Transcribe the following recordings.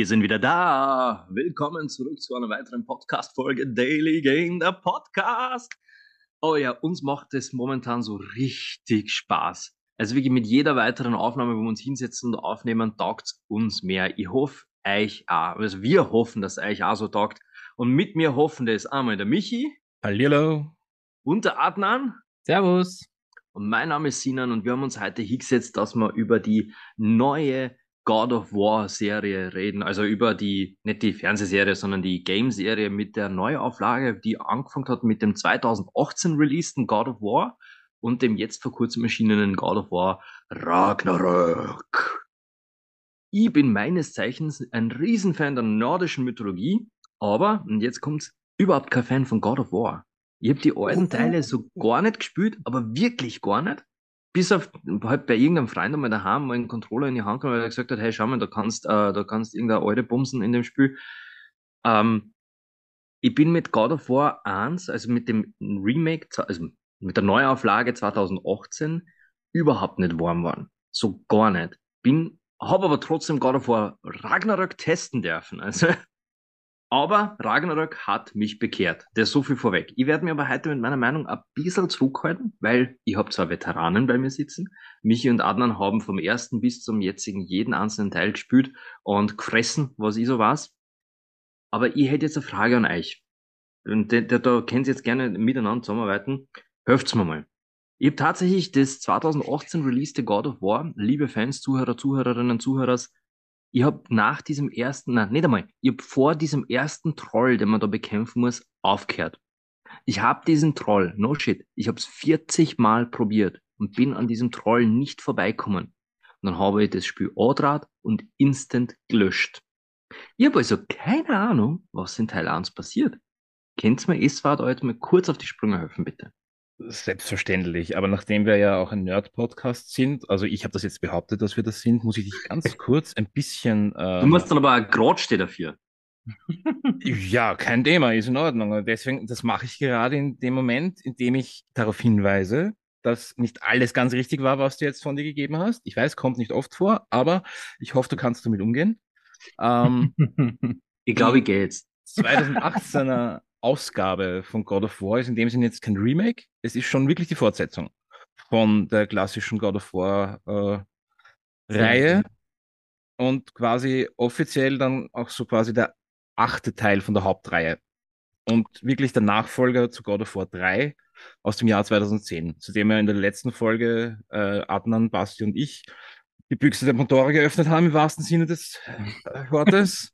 Wir sind wieder da. Willkommen zurück zu einer weiteren Podcast-Folge Daily Game, der Podcast. Oh ja, uns macht es momentan so richtig Spaß. Also wirklich mit jeder weiteren Aufnahme, wo wir uns hinsetzen und aufnehmen, taugt uns mehr. Ich hoffe, euch auch. Also wir hoffen, dass euch auch so taugt. Und mit mir hoffen das einmal der Michi. Hallihallo. Und der Adnan. Servus. Und mein Name ist Sinan und wir haben uns heute hingesetzt, dass wir über die neue God of War Serie reden, also über die, nicht die Fernsehserie, sondern die Game-Serie mit der Neuauflage, die angefangen hat mit dem 2018 releaseden God of War und dem jetzt vor kurzem erschienenen God of War Ragnarök. Ich bin meines Zeichens ein Riesenfan der nordischen Mythologie, aber, und jetzt kommt's, überhaupt kein Fan von God of War. Ich habe die alten Teile so gar nicht gespielt, aber wirklich gar nicht bis auf halt bei irgendeinem Freund einmal daheim mal einen Controller in die Hand genommen, weil er gesagt hat, hey, schau mal, da kannst, äh, da kannst irgendeine alte bumsen in dem Spiel. Ähm, ich bin mit God of War 1, also mit dem Remake, also mit der Neuauflage 2018, überhaupt nicht warm geworden. So gar nicht. Bin, habe aber trotzdem God of War Ragnarök testen dürfen. Also aber Ragnarök hat mich bekehrt. Der ist so viel vorweg. Ich werde mir aber heute mit meiner Meinung ein bisschen zurückhalten, weil ich habe zwar Veteranen bei mir sitzen. Michi und Adnan haben vom ersten bis zum jetzigen jeden einzelnen Teil gespielt und gefressen, was ich so weiß. Aber ich hätte jetzt eine Frage an euch. Und da, da könnt ihr jetzt gerne miteinander zusammenarbeiten. Helft's mir mal. Ich habe tatsächlich das 2018 released God of War, liebe Fans, Zuhörer, Zuhörerinnen, Zuhörers, ich habe nach diesem ersten, nein, nicht einmal, ich habe vor diesem ersten Troll, den man da bekämpfen muss, aufgehört. Ich habe diesen Troll, no shit, ich habe es 40 Mal probiert und bin an diesem Troll nicht vorbeikommen. Und dann habe ich das Spiel Odrat und instant gelöscht. Ich habe also keine Ahnung, was in Teil 1 passiert. Kennt's mir Eswart heute mal kurz auf die Sprünge helfen, bitte? Selbstverständlich, aber nachdem wir ja auch ein Nerd-Podcast sind, also ich habe das jetzt behauptet, dass wir das sind, muss ich dich ganz kurz ein bisschen. Ähm, du musst dann aber gerade stehen dafür. ja, kein Thema, ist in Ordnung. Deswegen, das mache ich gerade in dem Moment, in dem ich darauf hinweise, dass nicht alles ganz richtig war, was du jetzt von dir gegeben hast. Ich weiß, kommt nicht oft vor, aber ich hoffe, du kannst damit umgehen. Ähm, ich glaube, ich gehe jetzt. 2018er Ausgabe von God of War ist in dem Sinne jetzt kein Remake, es ist schon wirklich die Fortsetzung von der klassischen God of War äh, Reihe. Und quasi offiziell dann auch so quasi der achte Teil von der Hauptreihe. Und wirklich der Nachfolger zu God of War 3 aus dem Jahr 2010, zu dem wir in der letzten Folge äh, Adnan, Basti und ich die Büchse der Pandora geöffnet haben, im wahrsten Sinne des äh, Wortes.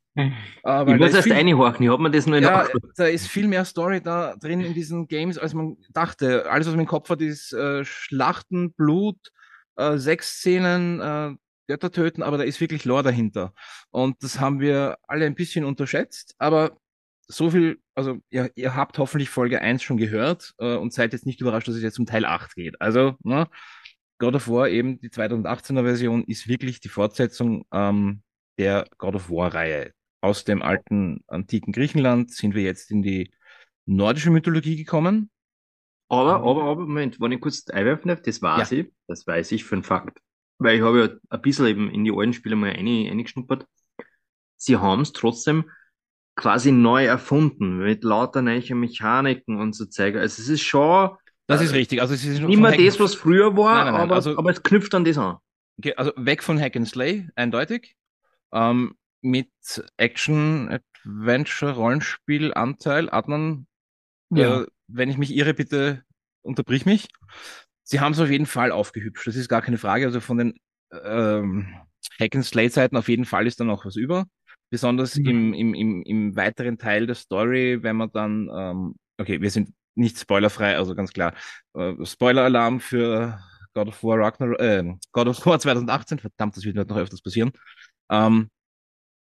Aber ich muss erst reinhorchen, ich habe mir das nur in ja, Da ist viel mehr Story da drin in diesen Games, als man dachte. Alles, was man im Kopf hat, ist äh, Schlachten, Blut, äh, Szenen, äh, Götter töten, aber da ist wirklich Lore dahinter. Und das haben wir alle ein bisschen unterschätzt, aber so viel, also ihr, ihr habt hoffentlich Folge 1 schon gehört äh, und seid jetzt nicht überrascht, dass es jetzt um Teil 8 geht. Also, ne, God of War, eben die 2018er Version, ist wirklich die Fortsetzung ähm, der God of War-Reihe aus dem alten antiken Griechenland sind wir jetzt in die nordische Mythologie gekommen. Aber, aber, aber, Moment, wenn ich kurz einwerfen darf, das weiß ja. ich, das weiß ich für einen Fakt. Weil ich habe ja ein bisschen eben in die alten Spiele mal eingeschnuppert. Sie haben es trotzdem quasi neu erfunden, mit lauter neuen Mechaniken und so Zeug. Also es ist schon. Das ist richtig. Also es ist nicht mehr das, was früher war, nein, nein, nein. Aber, also, aber es knüpft an das an. Okay, also weg von Hack and Slay, eindeutig. Ähm, mit Action, Adventure, Rollenspiel-Anteil. Adnan, ja. äh, wenn ich mich irre, bitte unterbrich mich. Sie haben es auf jeden Fall aufgehübscht, das ist gar keine Frage. Also von den ähm, Hack-and-Slay-Zeiten auf jeden Fall ist da noch was über. Besonders mhm. im, im, im, im weiteren Teil der Story, wenn man dann, ähm, okay, wir sind nicht spoilerfrei, also ganz klar. Äh, Spoiler-Alarm für God of War Ragnarok, äh, God of War 2018, verdammt, das wird noch öfters passieren. Ähm,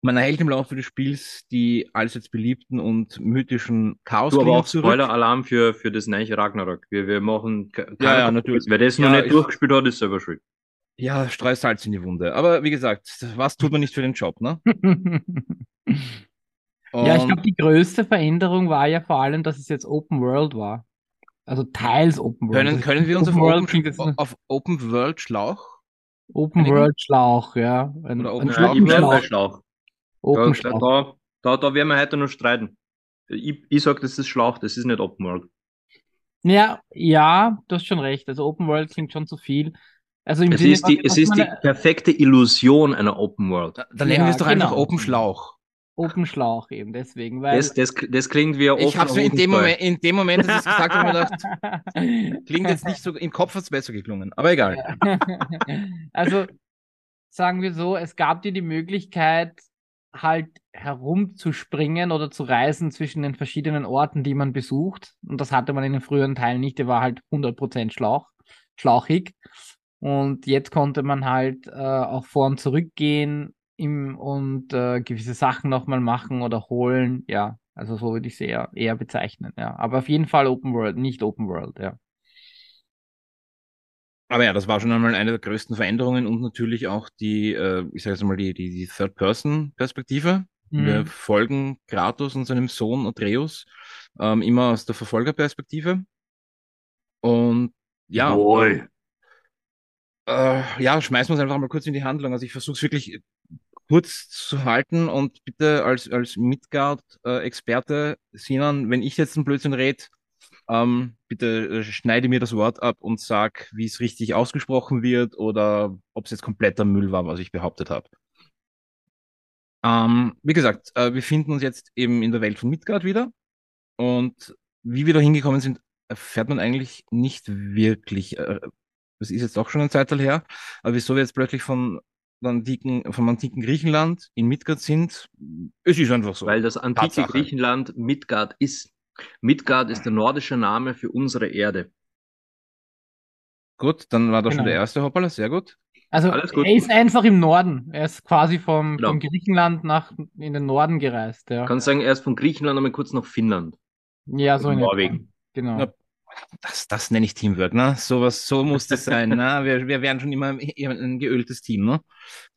man erhält im Laufe des Spiels die allseits beliebten und mythischen chaos Du aber auch Spoiler-Alarm für, für das neue Ragnarok. Wir, wir machen ja, ja, natürlich. Wer das ja, noch nicht durchgespielt hat, ist selber schuld. Ja, streu Salz in die Wunde. Aber wie gesagt, was tut man nicht für den Job, ne? ja, ich glaube, die größte Veränderung war ja vor allem, dass es jetzt Open World war. Also teils Open World. Können, können wir uns auf Open, auf Open World Schlauch? Open World Schlauch, ja. Ein, Oder Open ein Schlauch. Schlauch. Open Ja, da, da, da werden wir heute noch streiten. Ich, ich sag, das ist Schlauch, das ist nicht Open World. Ja, ja, du hast schon recht. Also Open World klingt schon zu viel. Also im Es Sinne ist die, es ist die perfekte Illusion einer Open World. Dann nennen wir es Ja, doch einfach genau. Open Schlauch. Open Schlauch eben deswegen, weil Das, das, das klingt wie ein Ich habe in dem. Moment, in dem Moment, dass ich es gesagt habe, mir gedacht, klingt jetzt nicht so, im Kopf hat es besser geklungen, aber egal. Also sagen wir so, es gab dir die Möglichkeit, halt herumzuspringen oder zu reisen zwischen den verschiedenen Orten, die man besucht. Und das hatte man in den früheren Teilen nicht. Der war halt 100% Schlauch, schlauchig. Und jetzt konnte man halt äh, auch vor und zurück gehen im, und äh, gewisse Sachen nochmal machen oder holen. Ja, also so würde ich es eher, eher bezeichnen. Ja, aber auf jeden Fall Open World, nicht Open World. Ja. Aber ja, das war schon einmal eine der größten Veränderungen und natürlich auch die, äh, ich sage jetzt mal, die, die, die Third-Person-Perspektive. Wir Mhm. folgen Kratos und seinem Sohn Atreus ähm, immer aus der Verfolgerperspektive. Und ja, Jawohl. äh, ja, schmeißen wir uns einfach mal kurz in die Handlung. Also ich versuche es wirklich kurz zu halten und bitte als, als Midgard-Experte, Sinan, wenn ich jetzt einen Blödsinn rede, ähm, bitte äh, schneide mir das Wort ab und sag, wie es richtig ausgesprochen wird oder ob es jetzt kompletter Müll war, was ich behauptet habe. Ähm, wie gesagt, äh, wir finden uns jetzt eben in der Welt von Midgard wieder und wie wir da hingekommen sind, erfährt man eigentlich nicht wirklich. Äh, das ist jetzt auch schon ein Zeitteil her, aber wieso wir jetzt plötzlich von antiken, vom antiken Griechenland in Midgard sind, es ist einfach so. Weil das antike Tatsache. Griechenland Midgard ist. Midgard ist der nordische Name für unsere Erde. Gut, dann war da schon Genau. der erste Hoppala, sehr gut. Also Alles gut. er ist einfach im Norden. Er ist quasi vom, Genau. vom Griechenland nach in den Norden gereist. Ja, Kannst sagen, erst von Griechenland einmal kurz nach Finnland. ja so in. Norwegen. Genau. Ja. Das, das nenne ich Teamwork, ne? Sowas, so muss das sein, ne? Wir, wir werden schon immer ein geöltes Team, ne?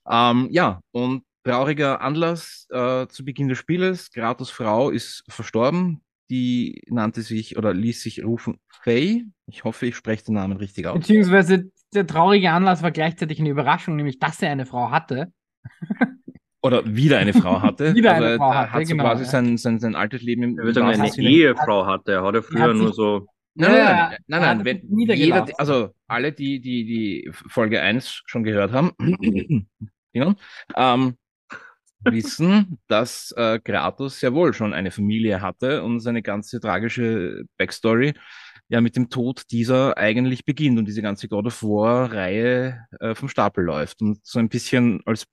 Ähm, ja, und trauriger Anlass äh, zu Beginn des Spieles. Kratos Frau ist verstorben. Die nannte sich oder ließ sich rufen Faye. Ich hoffe, ich spreche den Namen richtig aus. Beziehungsweise der traurige Anlass war gleichzeitig eine Überraschung, nämlich dass er eine Frau hatte. Oder wieder eine Frau hatte. Wieder also eine er Frau hatte, hat so genau, quasi ja. sein, sein, sein altes Leben im, Ich würde sagen, eine Ehefrau hatte. Er hat ja früher hat nur so. Nein, Ja, nein, nein, nein, nein, jeder, also alle, die, die, die Folge 1 schon gehört haben, genau, ähm, wissen, dass äh, Kratos ja wohl schon eine Familie hatte und seine ganze tragische Backstory ja mit dem Tod dieser eigentlich beginnt und diese ganze God of War Reihe äh, vom Stapel läuft und so ein bisschen als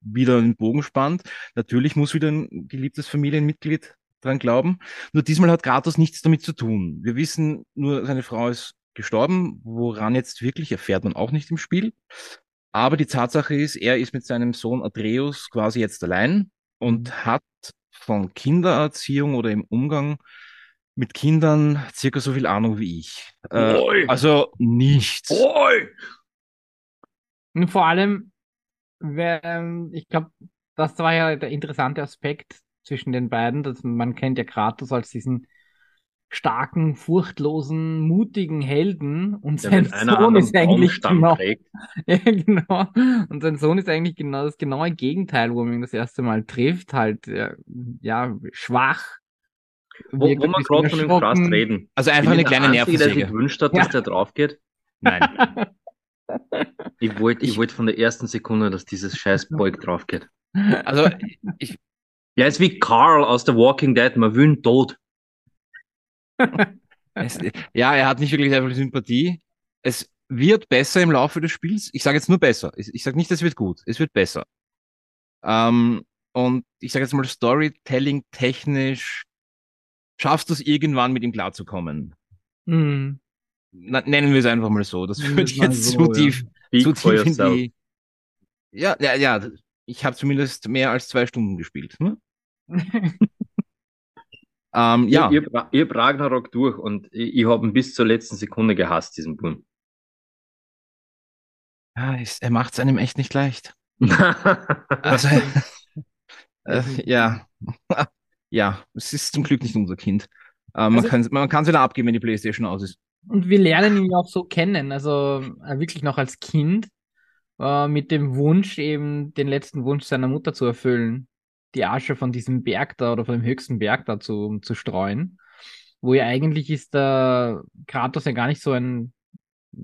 wieder den Bogen spannt. Natürlich muss wieder ein geliebtes Familienmitglied dran glauben. Nur diesmal hat Kratos nichts damit zu tun. Wir wissen nur, seine Frau ist gestorben. Woran jetzt wirklich erfährt man auch nicht im Spiel. Aber die Tatsache ist, er ist mit seinem Sohn Atreus quasi jetzt allein und hat von Kindererziehung oder im Umgang mit Kindern circa so viel Ahnung wie ich. Äh, also nichts. Oi! Und vor allem, wenn, ich glaube, das war ja der interessante Aspekt zwischen den beiden, dass man kennt ja Kratos als diesen starken, furchtlosen, mutigen Helden und Der sein Sohn ist eigentlich genau, trägt. ja, genau. Und sein Sohn ist eigentlich genau das genaue Gegenteil, wo man ihn das erste Mal trifft, halt, ja, ja schwach. Wo, wo bisschen gerade von dem. Krass reden. Also einfach eine kleine Einzige, der sich Nervensäge. gewünscht hat, dass Ja. der drauf geht? Nein. Ich wollte Ich- wollt von der ersten Sekunde, dass dieses scheiß Beug drauf geht. Also ich, Ja, ist wie Carl aus The Walking Dead. Man will ihn tot. Es, ja, er hat nicht wirklich sehr viel Sympathie. Es wird besser im Laufe des Spiels. Ich sage jetzt nur besser. Ich, ich sage nicht, es wird gut. Es wird besser. Ähm, und ich sage jetzt mal, Storytelling technisch schaffst du es irgendwann mit ihm klarzukommen. Hm. Na, nennen wir es einfach mal so. Das Nennen führt wir es mal jetzt so, zu ja. tief, Speak zu tief in die. Ja, ja, ja. Ich habe zumindest mehr als zwei Stunden gespielt. Ne? Ähm, ja. Ich, ich, ich hab Ragnarok durch und ich, ich habe ihn bis zur letzten Sekunde gehasst, diesen Buben. ja ist, er macht es einem echt nicht leicht. Also, äh, ja, ja, es ist zum Glück nicht unser Kind. Äh, man Also- kann man kann es wieder abgeben, wenn die PlayStation aus ist. Und wir lernen ihn ja auch so kennen, also äh, wirklich noch als Kind, äh, mit dem Wunsch, eben den letzten Wunsch seiner Mutter zu erfüllen. Die Asche von diesem Berg da oder von dem höchsten Berg da zu, zu streuen. Wo ja eigentlich ist der Kratos ja gar nicht so ein,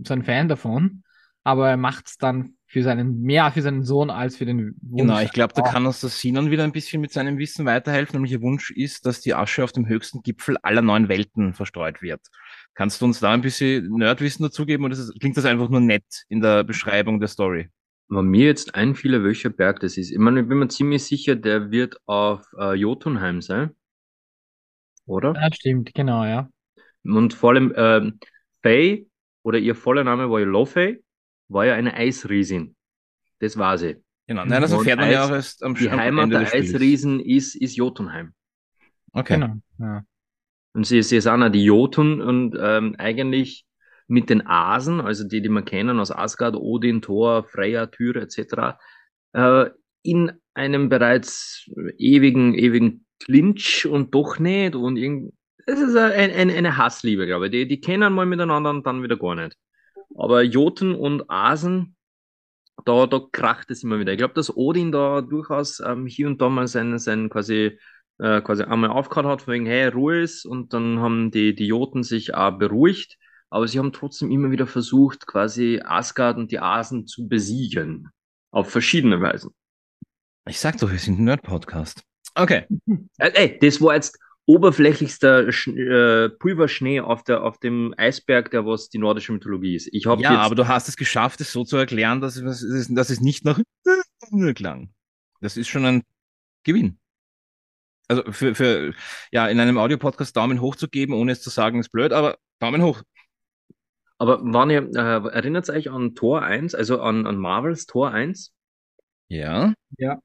so ein Fan davon, aber er macht es dann für seinen, mehr für seinen Sohn als für den Wunsch. Genau, ich glaube, da kann uns das Sinan wieder ein bisschen mit seinem Wissen weiterhelfen. Nämlich ihr Wunsch ist, dass die Asche auf dem höchsten Gipfel aller neun Welten verstreut wird. Kannst du uns da ein bisschen Nerdwissen dazugeben oder ist, klingt das einfach nur nett in der Beschreibung der Story? Wenn mir jetzt einfiele, welcher Berg das ist. Ich meine, ich bin mir ziemlich sicher, der wird auf äh, Jotunheim sein. Oder? Ja, stimmt, genau, ja. Und vor allem, ähm, Faye oder ihr voller Name war ja Lofey war ja eine Eisriesin. Das war sie. Genau, nein, das erfährt man Eis, ja auch erst am Die Heimat der Eisriesen ist, ist Jotunheim. Okay. Genau, ja. Und sie, sie ist auch die Jotun und ähm, eigentlich mit den Asen, also die, die man kennen aus Asgard, Odin, Thor, Freya, Tyr etc., äh, in einem bereits ewigen, ewigen Clinch und doch nicht und es ist ein, ein, eine Hassliebe, glaube ich. Die, die kennen mal miteinander und dann wieder gar nicht. Aber Jotun und Asen, da, da kracht es immer wieder. Ich glaube, dass Odin da durchaus ähm, hier und da mal sein, sein quasi, äh, quasi einmal aufgehört hat, wegen, hey, Ruhe ist, und dann haben die, die Joten sich auch beruhigt, aber sie haben trotzdem immer wieder versucht, quasi Asgard und die Asen zu besiegen. Auf verschiedene Weisen. Ich sag doch, wir sind ein Nerd-Podcast. Okay. Äh, ey, das war jetzt oberflächlichster Sch äh, Pulverschnee auf, der, auf dem Eisberg, der was die nordische Mythologie ist. Ich ja, jetzt... aber du hast es geschafft, es so zu erklären, dass es, dass es nicht nach klang. Das ist schon ein Gewinn. Also für, für ja, in einem Audiopodcast Daumen hoch zu geben, ohne es zu sagen, ist blöd, aber Daumen hoch. Aber wann ihr, äh, erinnert ihr euch an Tor 1, also an, an Marvels Tor 1? Ja. Ja.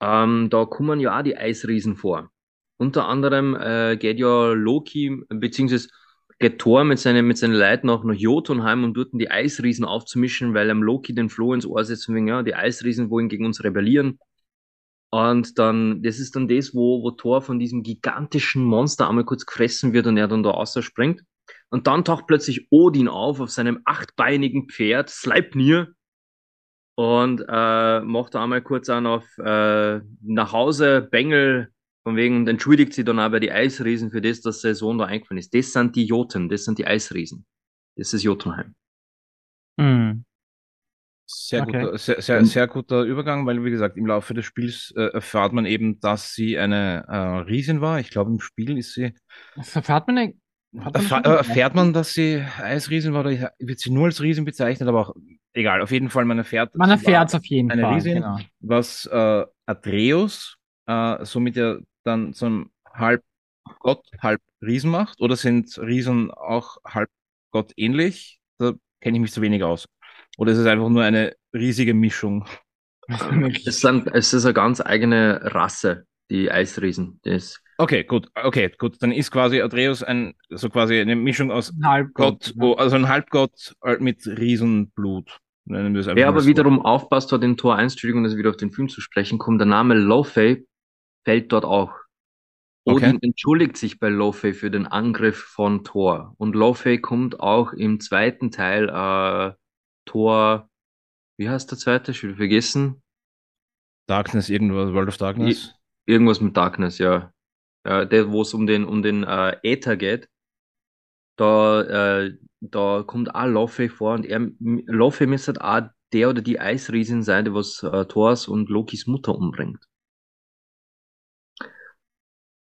Ähm, da kommen ja auch die Eisriesen vor. Unter anderem äh, geht ja Loki, beziehungsweise geht Thor mit seinen, mit seinen Leuten auch nach Jotunheim, um dort die Eisriesen aufzumischen, weil am Loki den Floh ins Ohr setzt und wegen, ja, die Eisriesen wollen gegen uns rebellieren. Und dann, das ist dann das, wo, wo Thor von diesem gigantischen Monster einmal kurz gefressen wird und er dann da rausspringt. Und dann taucht plötzlich Odin auf, auf seinem achtbeinigen Pferd, Sleipnir, und äh, macht da einmal kurz an auf äh, nach Hause, Bengel von wegen, und entschuldigt sie dann aber die Eisriesen für das, dass der Sohn da eingefallen ist. Das sind die Joten, das sind die Eisriesen. Das ist Jotunheim. Mhm. Sehr, okay. guter, sehr, sehr, sehr guter Übergang, weil, wie gesagt, im Laufe des Spiels äh, erfahrt man eben, dass sie eine äh, Riesin war. Ich glaube, im Spiel ist sie. Was erfahrt man denn? Erfahr, äh, erfährt man, dass sie Eisriesen war oder wird sie nur als Riesen bezeichnet, aber auch egal, auf jeden Fall, man erfährt. Man erfährt es auf jeden eine Fall. Riesen, genau. was äh, Atreus äh, somit ja dann zum halb Gott, halb Riesen macht? Oder sind Riesen auch halb Gott ähnlich? Da kenne ich mich zu wenig aus. Oder ist es einfach nur eine riesige Mischung? es, sind, es ist eine ganz eigene Rasse, die Eisriesen. Das okay, gut, okay, gut. Dann ist quasi Atreus ein, so quasi eine Mischung aus Halbgott, Gott, ja. also ein Halbgott mit Riesenblut. Wer aber so. wiederum aufpasst, dort in Tor 1, Entschuldigung, dass ich wieder auf den Film zu sprechen komme, der Name Lofey fällt dort auch. Odin okay. entschuldigt sich bei Lothei für den Angriff von Thor. Und Lothei kommt auch im zweiten Teil äh, Thor, wie heißt der zweite? Ich will vergessen. Darkness, irgendwas, World of Darkness? I irgendwas mit Darkness, ja. Äh, der, wo es um den, um den äh, Äther geht. Da, äh, da kommt auch Lothei vor und er, Lothei müsste auch der oder die Eisriesin sein, die was äh, Thors und Lokis Mutter umbringt.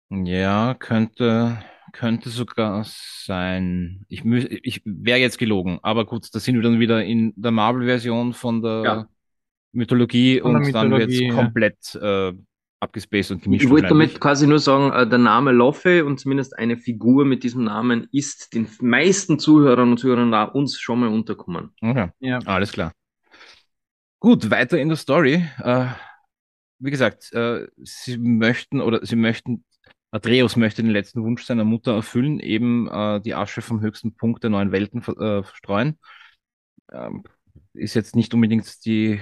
Ja, könnte, könnte sogar sein. Ich, mü ich wäre jetzt gelogen, aber gut, da sind wir dann wieder in der Marvel-Version von der ja. Mythologie von und dann wird es komplett äh, abgespaced und gemischt. Ich wollte damit quasi nur sagen, äh, der Name Loffe und zumindest eine Figur mit diesem Namen ist den meisten Zuhörern und Zuhörern da uns schon mal unterkommen. Okay, ja. alles klar. Gut, weiter in der Story. Äh, wie gesagt, äh, sie möchten oder sie möchten Atreus möchte den letzten Wunsch seiner Mutter erfüllen, eben die Asche vom höchsten Punkt der neuen Welten verstreuen. Ähm, ist jetzt nicht unbedingt die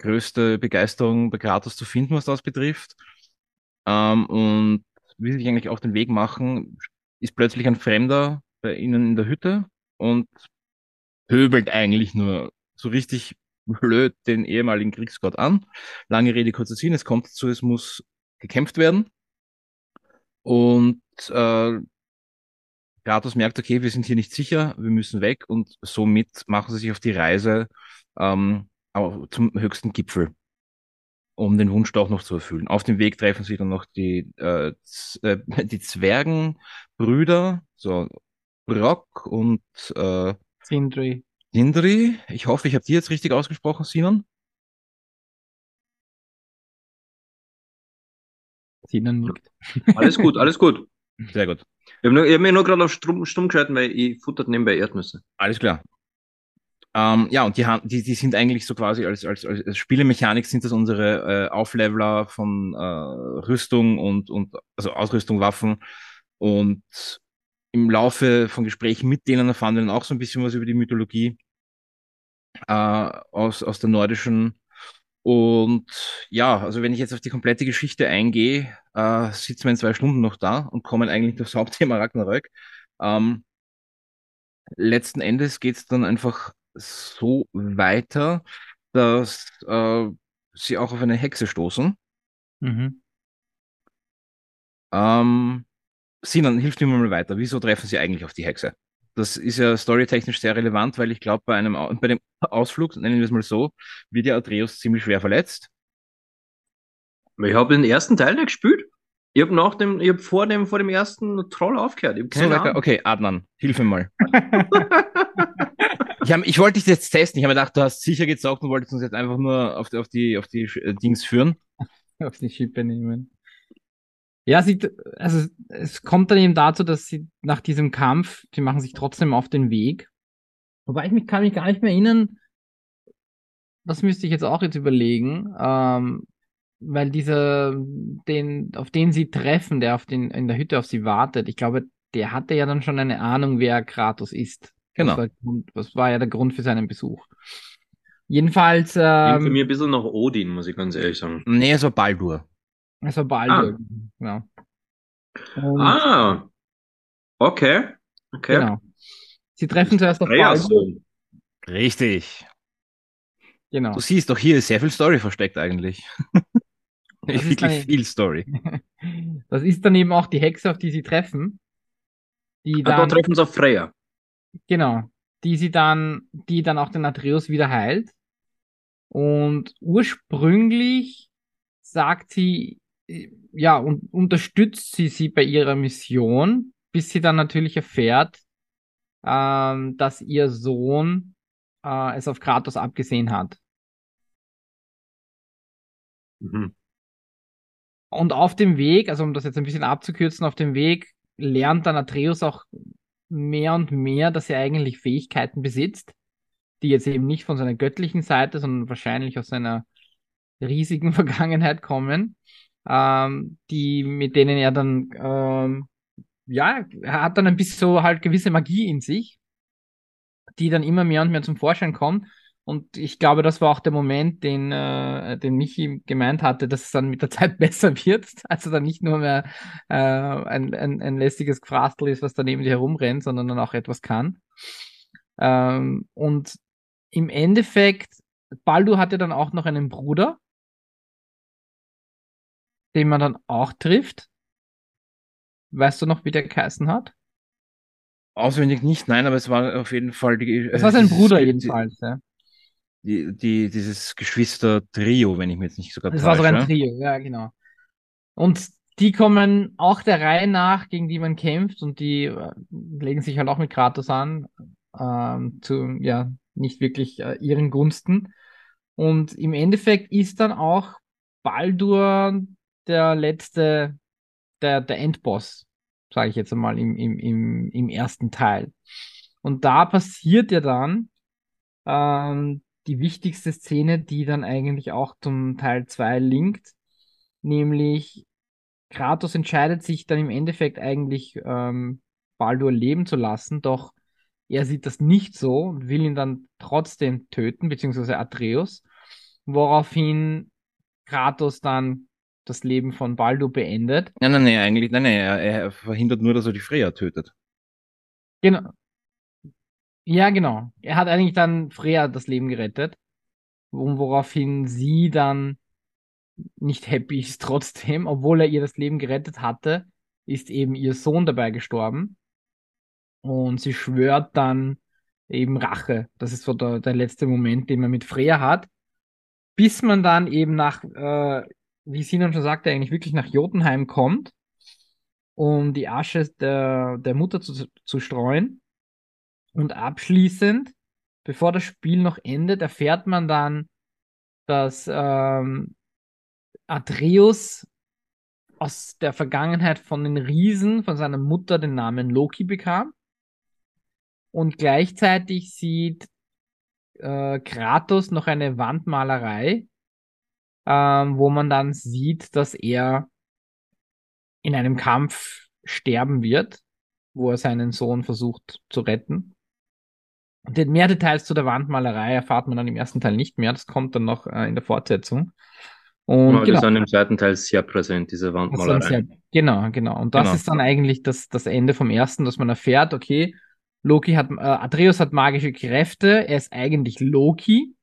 größte Begeisterung bei Kratos zu finden, was das betrifft. Ähm, und will sich eigentlich auf den Weg machen, ist plötzlich ein Fremder bei ihnen in der Hütte und pöbelt eigentlich nur so richtig blöd den ehemaligen Kriegsgott an. Lange Rede, kurzer Sinn, es kommt dazu, es muss gekämpft werden. Und äh, Kratos merkt, okay, wir sind hier nicht sicher, wir müssen weg und somit machen sie sich auf die Reise ähm, zum höchsten Gipfel, um den Wunsch doch noch zu erfüllen. Auf dem Weg treffen sie dann noch die, äh, äh die Zwergenbrüder, so Brock und äh, Sindri. Sindri. Ich hoffe, ich habe die jetzt richtig ausgesprochen, Sinan. Sinan nickt. Alles gut, alles gut. Sehr gut. Ich habe hab mir nur gerade auf stumm, stumm geschalten, weil ich futtert nebenbei Erdnüsse. Alles klar. Ähm, ja, und die, die, die sind eigentlich so quasi als, als, als Spielemechanik sind das unsere äh, Aufleveler von äh, Rüstung und, und also Ausrüstung, Waffen. Und im Laufe von Gesprächen mit denen erfahren wir dann auch so ein bisschen was über die Mythologie äh, aus, aus der nordischen. Und ja, also wenn ich jetzt auf die komplette Geschichte eingehe, äh, sitzen wir in zwei Stunden noch da und kommen eigentlich aufs Hauptthema Ragnarök. Ähm, letzten Endes geht es dann einfach so weiter, dass äh, sie auch auf eine Hexe stoßen. Mhm. Ähm, Sinan, hilf mir mal weiter. Wieso treffen sie eigentlich auf die Hexe? Das ist ja storytechnisch sehr relevant, weil ich glaube, bei einem bei dem Ausflug, nennen wir es mal so, wird ja Atreus ziemlich schwer verletzt. Ich habe den ersten Teil nicht gespielt. Ich habe nach dem, ich habe vor dem, vor dem ersten Troll aufgehört. Ich so weiter. Okay, Adnan, hilf mir mal. ich, hab, ich wollte dich jetzt testen. Ich habe mir gedacht, du hast sicher gezockt und wolltest uns jetzt einfach nur auf die, auf die, auf die äh, Dings führen. auf die Schippe nehmen. Ja, sie, also es kommt dann eben dazu, dass sie nach diesem Kampf, sie machen sich trotzdem auf den Weg. Wobei ich mich kann mich gar nicht mehr erinnern, das müsste ich jetzt auch jetzt überlegen, ähm, weil dieser, den, auf den sie treffen, der auf den, in der Hütte auf sie wartet, ich glaube, der hatte ja dann schon eine Ahnung, wer Kratos ist. Genau. Das war, das war ja der Grund für seinen Besuch. Jedenfalls. Ähm, für mich ein bisschen nach Odin, muss ich ganz ehrlich sagen. Nee, es war Baldur. Es war Baldur, ah. genau. Und ah, okay. Okay. Genau. Sie treffen zuerst auf Baldur. Richtig. Genau. Du siehst doch, hier ist sehr viel Story versteckt eigentlich. wirklich dann, viel Story. Das ist dann eben auch die Hexe, auf die sie treffen. Die dann, ah, da treffen sie auf Freya. Genau. Die sie dann, die dann auch den Atreus wieder heilt. Und ursprünglich sagt sie, ja, und unterstützt sie sie bei ihrer Mission, bis sie dann natürlich erfährt, ähm, dass ihr Sohn äh, es auf Kratos abgesehen hat. Mhm. Und auf dem Weg, also um das jetzt ein bisschen abzukürzen, auf dem Weg lernt dann Atreus auch mehr und mehr, dass er eigentlich Fähigkeiten besitzt, die jetzt eben nicht von seiner göttlichen Seite, sondern wahrscheinlich aus seiner riesigen Vergangenheit kommen ähm, die, mit denen er dann, ähm, ja, er hat dann ein bisschen so halt gewisse Magie in sich, die dann immer mehr und mehr zum Vorschein kommt. Und ich glaube, das war auch der Moment, den, äh, den Michi gemeint hatte, dass es dann mit der Zeit besser wird. Also dann nicht nur mehr äh, ein, ein, ein lästiges Gefrastel ist, was da neben dir herumrennt, sondern dann auch etwas kann. Ähm, und im Endeffekt, Baldur hatte dann auch noch einen Bruder, den man dann auch trifft. Weißt du noch, wie der geheißen hat? Auswendig nicht, nein, aber es war auf jeden Fall die. Es war sein Bruder jedenfalls, ja. Die, die, dieses Geschwister-Trio, wenn ich mir jetzt nicht sogar Das war sogar ein Trio, ja, genau. Und die kommen auch der Reihe nach, gegen die man kämpft und die äh, legen sich halt auch mit Kratos an, ähm, zu, ja, nicht wirklich äh, ihren Gunsten. Und im Endeffekt ist dann auch Baldur der letzte, der, der Endboss, sage ich jetzt einmal, im, im, im, im ersten Teil. Und da passiert ja dann ähm, die wichtigste Szene, die dann eigentlich auch zum Teil 2 linkt, nämlich Kratos entscheidet sich dann im Endeffekt eigentlich ähm, Baldur leben zu lassen, doch er sieht das nicht so und will ihn dann trotzdem töten, beziehungsweise Atreus, woraufhin Kratos dann das Leben von Baldur beendet. Nein, nein, nein, eigentlich, nein, nein, er, er verhindert nur, dass er die Freya tötet. Genau. Ja, genau. Er hat eigentlich dann Freya das Leben gerettet, woraufhin sie dann nicht happy ist trotzdem, obwohl er ihr das Leben gerettet hatte, ist eben ihr Sohn dabei gestorben. Und sie schwört dann eben Rache. Das ist so der, der letzte Moment, den man mit Freya hat. Bis man dann eben nach, äh, wie Sinan schon sagte, eigentlich wirklich nach Jotunheim kommt, um die Asche der, der Mutter zu, zu streuen. Und abschließend, bevor das Spiel noch endet, erfährt man dann, dass ähm, Atreus aus der Vergangenheit von den Riesen, von seiner Mutter den Namen Loki bekam. Und gleichzeitig sieht äh, Kratos noch eine Wandmalerei, ähm, wo man dann sieht, dass er in einem Kampf sterben wird, wo er seinen Sohn versucht zu retten. Und mehr Details zu der Wandmalerei erfahrt man dann im ersten Teil nicht mehr. Das kommt dann noch äh, in der Fortsetzung. Und ja, genau. Die sind im zweiten Teil sehr präsent, diese Wandmalerei. Sehr, genau, genau. Und das genau. ist dann eigentlich das, das Ende vom ersten, dass man erfährt, okay, Loki hat, äh, Atreus hat magische Kräfte, er ist eigentlich Loki.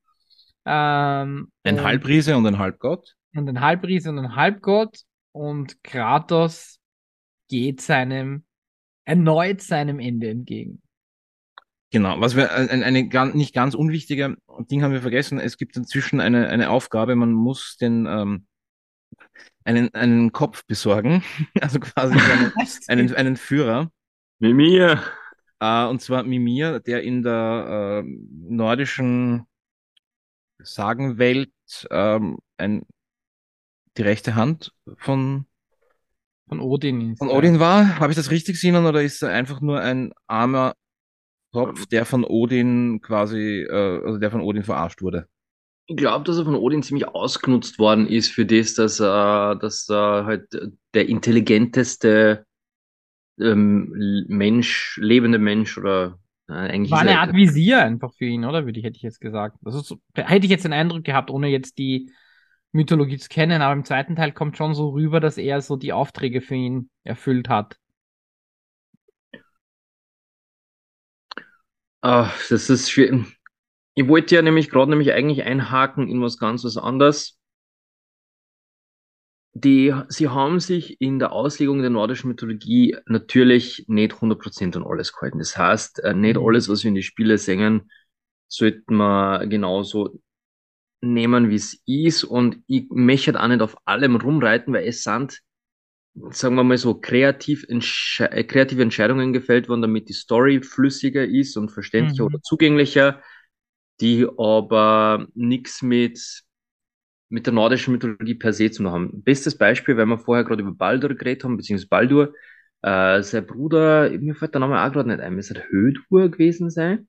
Ähm, ein Halbriese und ein Halbgott. Und ein Halbriese und ein Halbgott. Und Kratos geht seinem, erneut seinem Ende entgegen. Genau, was wir, ein, eine, eine nicht ganz unwichtige Ding haben wir vergessen. Es gibt inzwischen eine, eine Aufgabe, man muss den, ähm, einen, einen Kopf besorgen, also quasi einen, einen, einen Führer. Mimir. Äh, und zwar Mimir, der in der äh, nordischen Sagenwelt ähm, ein, die rechte Hand von von Odin ist. Von Odin war. Habe ich das richtig gesehen oder ist er einfach nur ein armer Kopf, der von Odin quasi, äh, also der von Odin verarscht wurde. Ich glaube, dass er von Odin ziemlich ausgenutzt worden ist für das, dass er, dass er halt der intelligenteste ähm, Mensch, lebende Mensch oder äh, eigentlich. War eine Art Visier einfach für ihn, oder? Würde ich, hätte ich jetzt gesagt. Das ist, hätte ich jetzt den Eindruck gehabt, ohne jetzt die Mythologie zu kennen, aber im zweiten Teil kommt schon so rüber, dass er so die Aufträge für ihn erfüllt hat. Ach, das ist schwer. Ich wollte ja nämlich gerade nämlich eigentlich einhaken in was ganz was anderes. Die, sie haben sich in der Auslegung der nordischen Mythologie natürlich nicht 100% an alles gehalten. Das heißt, äh, nicht mhm. alles, was wir in die Spiele singen, sollten wir genauso nehmen, wie es ist. Und ich möchte auch nicht auf allem rumreiten, weil es sind sagen wir mal so, kreativ entsche äh, kreative Entscheidungen gefällt worden, damit die Story flüssiger ist und verständlicher mhm. oder zugänglicher, die aber nichts mit, mit der nordischen Mythologie per se zu tun haben. Bestes Beispiel, wenn wir vorher gerade über Baldur geredet haben, beziehungsweise Baldur, äh, sein Bruder, mir fällt der Name auch gerade nicht ein, müsste Hödur gewesen sein.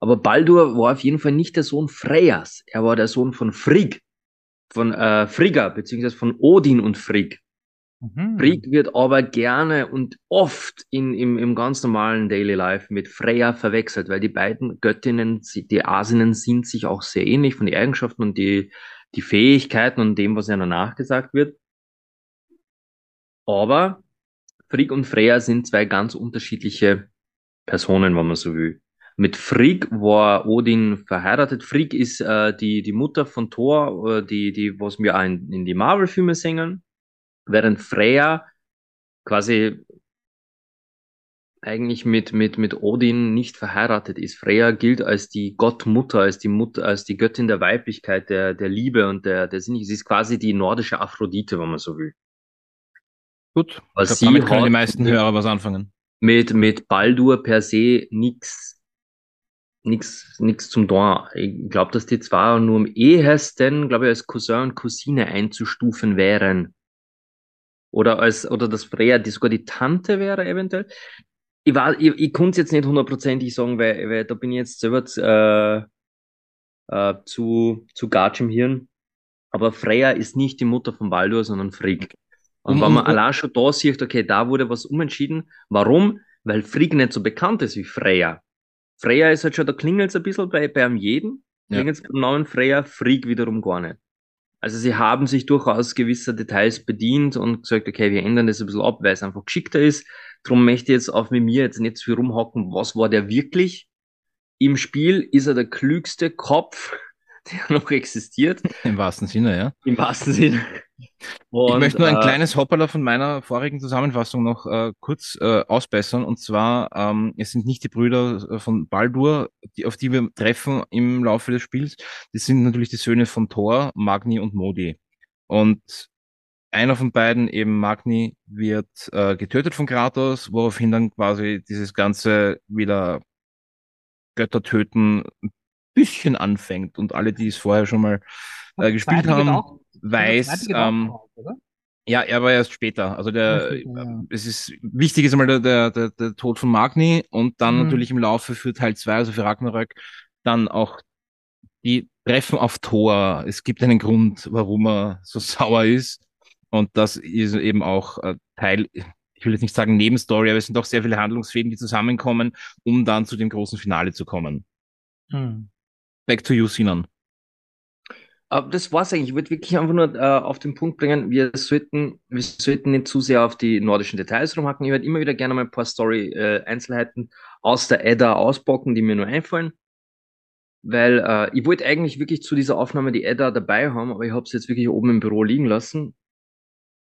Aber Baldur war auf jeden Fall nicht der Sohn Freyas, er war der Sohn von Frigg, von äh, Frigga, beziehungsweise von Odin und Frigg. Mhm. Brick wird aber gerne und oft in, im, im ganz normalen Daily Life mit Freya verwechselt, weil die beiden Göttinnen, die Asinnen, sind sich auch sehr ähnlich von den Eigenschaften und die, die Fähigkeiten und dem, was ihnen nachgesagt wird. Aber Frigg und Freya sind zwei ganz unterschiedliche Personen, wenn man so will. Mit Frigg war Odin verheiratet. Frigg ist äh, die, die Mutter von Thor, äh, die, die, was wir auch in, in die Marvel-Filme singen während Freya quasi eigentlich mit, mit, mit Odin nicht verheiratet ist. Freya gilt als die Gottmutter, als die Mutter, als die Göttin der Weiblichkeit, der, der Liebe und der, der Sinnlichkeit. Sie ist quasi die nordische Aphrodite, wenn man so will. Gut, was ich glaub, sie können die meisten Hörer was anfangen. Mit, mit Baldur per se nix, nix, nix zum Dorn. Ich glaube, dass die zwar nur am ehesten, glaube ich, als Cousin und Cousine einzustufen wären. Oder als, oder das Freya, die sogar die Tante wäre eventuell. Ich, war, ich, ich konnte es jetzt nicht hundertprozentig sagen, weil, weil da bin ich jetzt selber äh, äh, zu, zu Gatsch im Hirn. Aber Freya ist nicht die Mutter von Baldur, sondern Frigg. Und mhm. wenn man allein schon da sieht, okay, da wurde was umentschieden. Warum? Weil Frigg nicht so bekannt ist wie Freya. Freya ist halt schon, da klingelt es ein bisschen bei, bei einem jeden. Klingelt es ja. beim Namen Freya, Frigg wiederum gar nicht. Also sie haben sich durchaus gewisser Details bedient und gesagt, okay, wir ändern das ein bisschen ab, weil es einfach geschickter ist. Drum möchte ich jetzt auf mit mir jetzt nicht zu viel rumhocken, was war der wirklich? Im Spiel ist er der klügste Kopf, der noch existiert. Im wahrsten Sinne, ja. Im wahrsten Sinne. Und, ich möchte nur ein äh, kleines Hopperler von meiner vorigen Zusammenfassung noch äh, kurz äh, ausbessern. Und zwar, ähm, es sind nicht die Brüder äh, von Baldur, die, auf die wir treffen im Laufe des Spiels. Das sind natürlich die Söhne von Thor, Magni und Modi. Und einer von beiden, eben Magni, wird äh, getötet von Kratos, woraufhin dann quasi dieses Ganze wieder Götter töten bisschen anfängt. Und alle, die es vorher schon mal äh, gespielt haben, auch, weiß, ähm, auch, ja, er war erst später. Also der, ja. es ist wichtig ist einmal der, der, der, der Tod von Magni und dann mhm. natürlich im Laufe für Teil 2, also für Ragnarök, dann auch die Treffen auf Thor. Es gibt einen Grund, warum er so sauer ist. Und das ist eben auch äh, Teil, ich will jetzt nicht sagen Nebenstory, aber es sind doch sehr viele Handlungsfäden, die zusammenkommen, um dann zu dem großen Finale zu kommen. Hm. Back to you, Sinan. Das war's eigentlich. Ich würde wirklich einfach nur äh, auf den Punkt bringen, wir sollten, wir sollten nicht zu sehr auf die nordischen Details rumhacken. Ich werde immer wieder gerne mal ein paar Story-Einzelheiten äh, aus der Edda ausbocken, die mir nur einfallen. Weil äh, ich wollte eigentlich wirklich zu dieser Aufnahme die Edda dabei haben, aber ich habe es jetzt wirklich oben im Büro liegen lassen.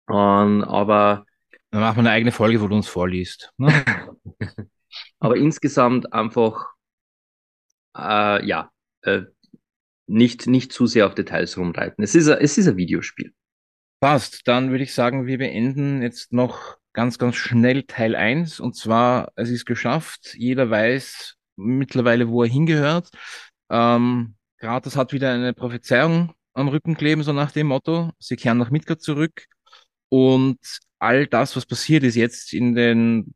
Und, aber. Dann machen wir eine eigene Folge, wo du uns vorliest. Ne? aber insgesamt einfach, äh, ja, äh, nicht, nicht zu sehr auf Details rumreiten. Es ist, ein, es ist ein Videospiel. Passt. Dann würde ich sagen, wir beenden jetzt noch ganz, ganz schnell Teil 1. Und zwar, es ist geschafft. Jeder weiß mittlerweile, wo er hingehört. Ähm, Kratos hat wieder eine Prophezeiung am Rücken kleben, so nach dem Motto. Sie kehren nach Midgard zurück. Und all das, was passiert ist jetzt in den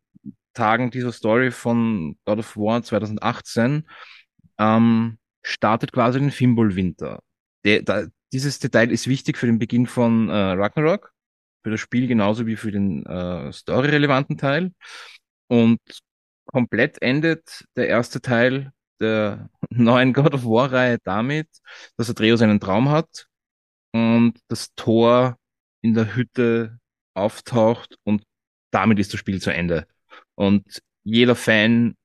Tagen dieser Story von God of War 2018, ähm, startet quasi den Fimbul-Winter. dieses Detail ist wichtig für den Beginn von äh, Ragnarok, für das Spiel genauso wie für den äh, story-relevanten Teil. Und komplett endet der erste Teil der neuen God of War-Reihe damit, dass Atreus einen Traum hat und das Tor in der Hütte auftaucht und damit ist das Spiel zu Ende. Und jeder Fan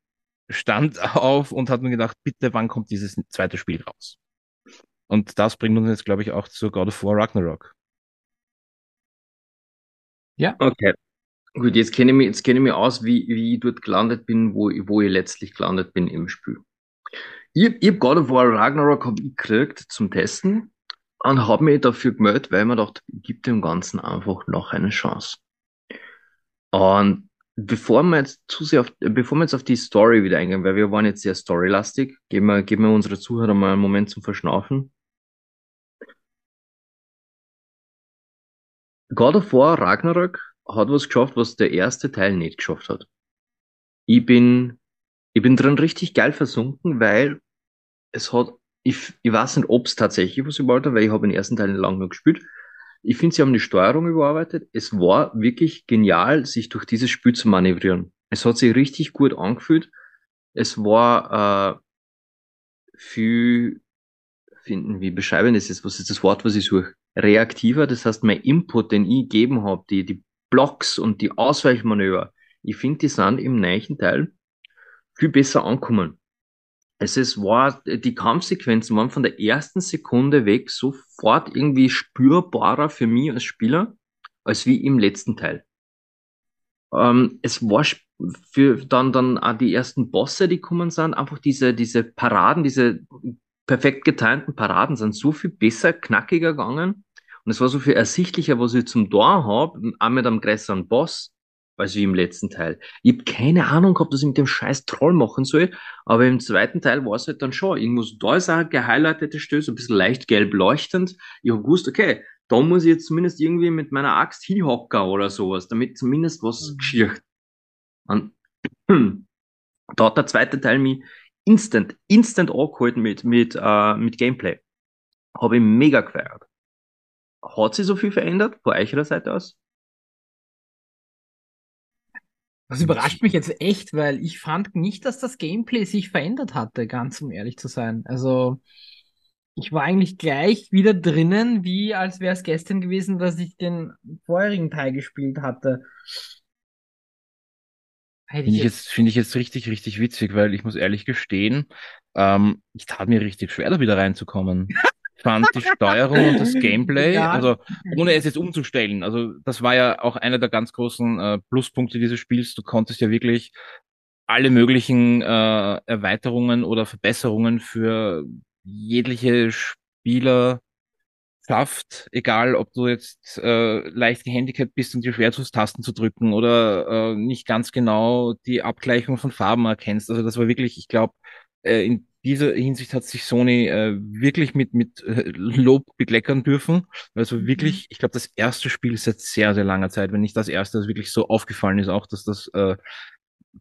stand auf und hat mir gedacht, bitte, wann kommt dieses zweite Spiel raus? Und das bringt uns jetzt, glaube ich, auch zu God of War Ragnarok. Ja. Okay. Gut, jetzt kenne ich mich, jetzt kenne ich mich aus, wie, wie ich dort gelandet bin, wo, wo ich letztlich gelandet bin im Spiel. Ich, ich habe God of War Ragnarok hab ich gekriegt zum Testen und habe mich dafür gemeldet, weil man dachte, gibt dem Ganzen einfach noch eine Chance. Und bevor wir jetzt zu sehr auf, bevor wir jetzt auf die Story wieder eingehen, weil wir waren jetzt sehr storylastig, geben wir, geben wir unsere Zuhörer mal einen Moment zum Verschnaufen. God of War Ragnarök hat was geschafft, was der erste Teil nicht geschafft hat. Ich bin, ich bin drin richtig geil versunken, weil es hat, ich, ich weiß nicht, ob es tatsächlich was überhaupt hat, weil ich habe den ersten Teil nicht lange noch gespielt. Ich finde, sie haben die Steuerung überarbeitet. Es war wirklich genial, sich durch dieses Spiel zu manövrieren. Es hat sich richtig gut angefühlt. Es war äh, viel, finden, wie beschreiben das jetzt, was ist das Wort, was ich suche? Reaktiver, das heißt, mein Input, den ich gegeben habe, die, die Blocks und die Ausweichmanöver, ich finde, die sind im neuen Teil viel besser ankommen. Es ist, war, die Kampfsequenzen waren von der ersten Sekunde weg sofort irgendwie spürbarer für mich als Spieler, als wie im letzten Teil. Ähm, es war für dann, dann auch die ersten Bosse, die kommen sind, einfach diese, diese Paraden, diese perfekt getimten Paraden sind so viel besser, knackiger gegangen. Und es war so viel ersichtlicher, was ich zum Tor habe, auch mit einem größeren Boss, als wie im letzten Teil. Ich habe keine Ahnung gehabt, was ich mit dem scheiß Troll machen soll, aber im zweiten Teil war es halt dann schon. Irgendwas, da ist auch gehighlightete Stöße, ein bisschen leicht gelb leuchtend. Ich habe gewusst, okay, da muss ich jetzt zumindest irgendwie mit meiner Axt hinhocken oder sowas, damit zumindest was mhm. geschieht. Und da hat der zweite Teil mich instant, instant angehalten mit, mit, äh, mit Gameplay. Habe ich mega gefeiert. Hat sich so viel verändert von eurer Seite aus? Das überrascht mich jetzt echt, weil ich fand nicht, dass das Gameplay sich verändert hatte, ganz um ehrlich zu sein. Also ich war eigentlich gleich wieder drinnen, wie als wäre es gestern gewesen, dass ich den vorherigen Teil gespielt hatte. Finde ich, jetzt, finde ich jetzt richtig, richtig witzig, weil ich muss ehrlich gestehen, Ähm, ich tat mir richtig schwer, da wieder reinzukommen. Fand die Steuerung und das Gameplay, ja. also ohne es jetzt umzustellen, also das war ja auch einer der ganz großen äh, Pluspunkte dieses Spiels. Du konntest ja wirklich alle möglichen äh, Erweiterungen oder Verbesserungen für jegliche Spieler schafft, egal ob du jetzt äh, leicht gehandicapt bist und dir schwer tust, Tasten zu drücken oder äh, nicht ganz genau die Abgleichung von Farben erkennst. Also das war wirklich, ich glaube, äh, in dieser Hinsicht hat sich Sony äh, wirklich mit, mit äh, Lob bekleckern dürfen. Also mhm. wirklich, ich glaube, das erste Spiel seit sehr, sehr langer Zeit, wenn nicht das erste, das wirklich so aufgefallen ist, auch, dass das äh,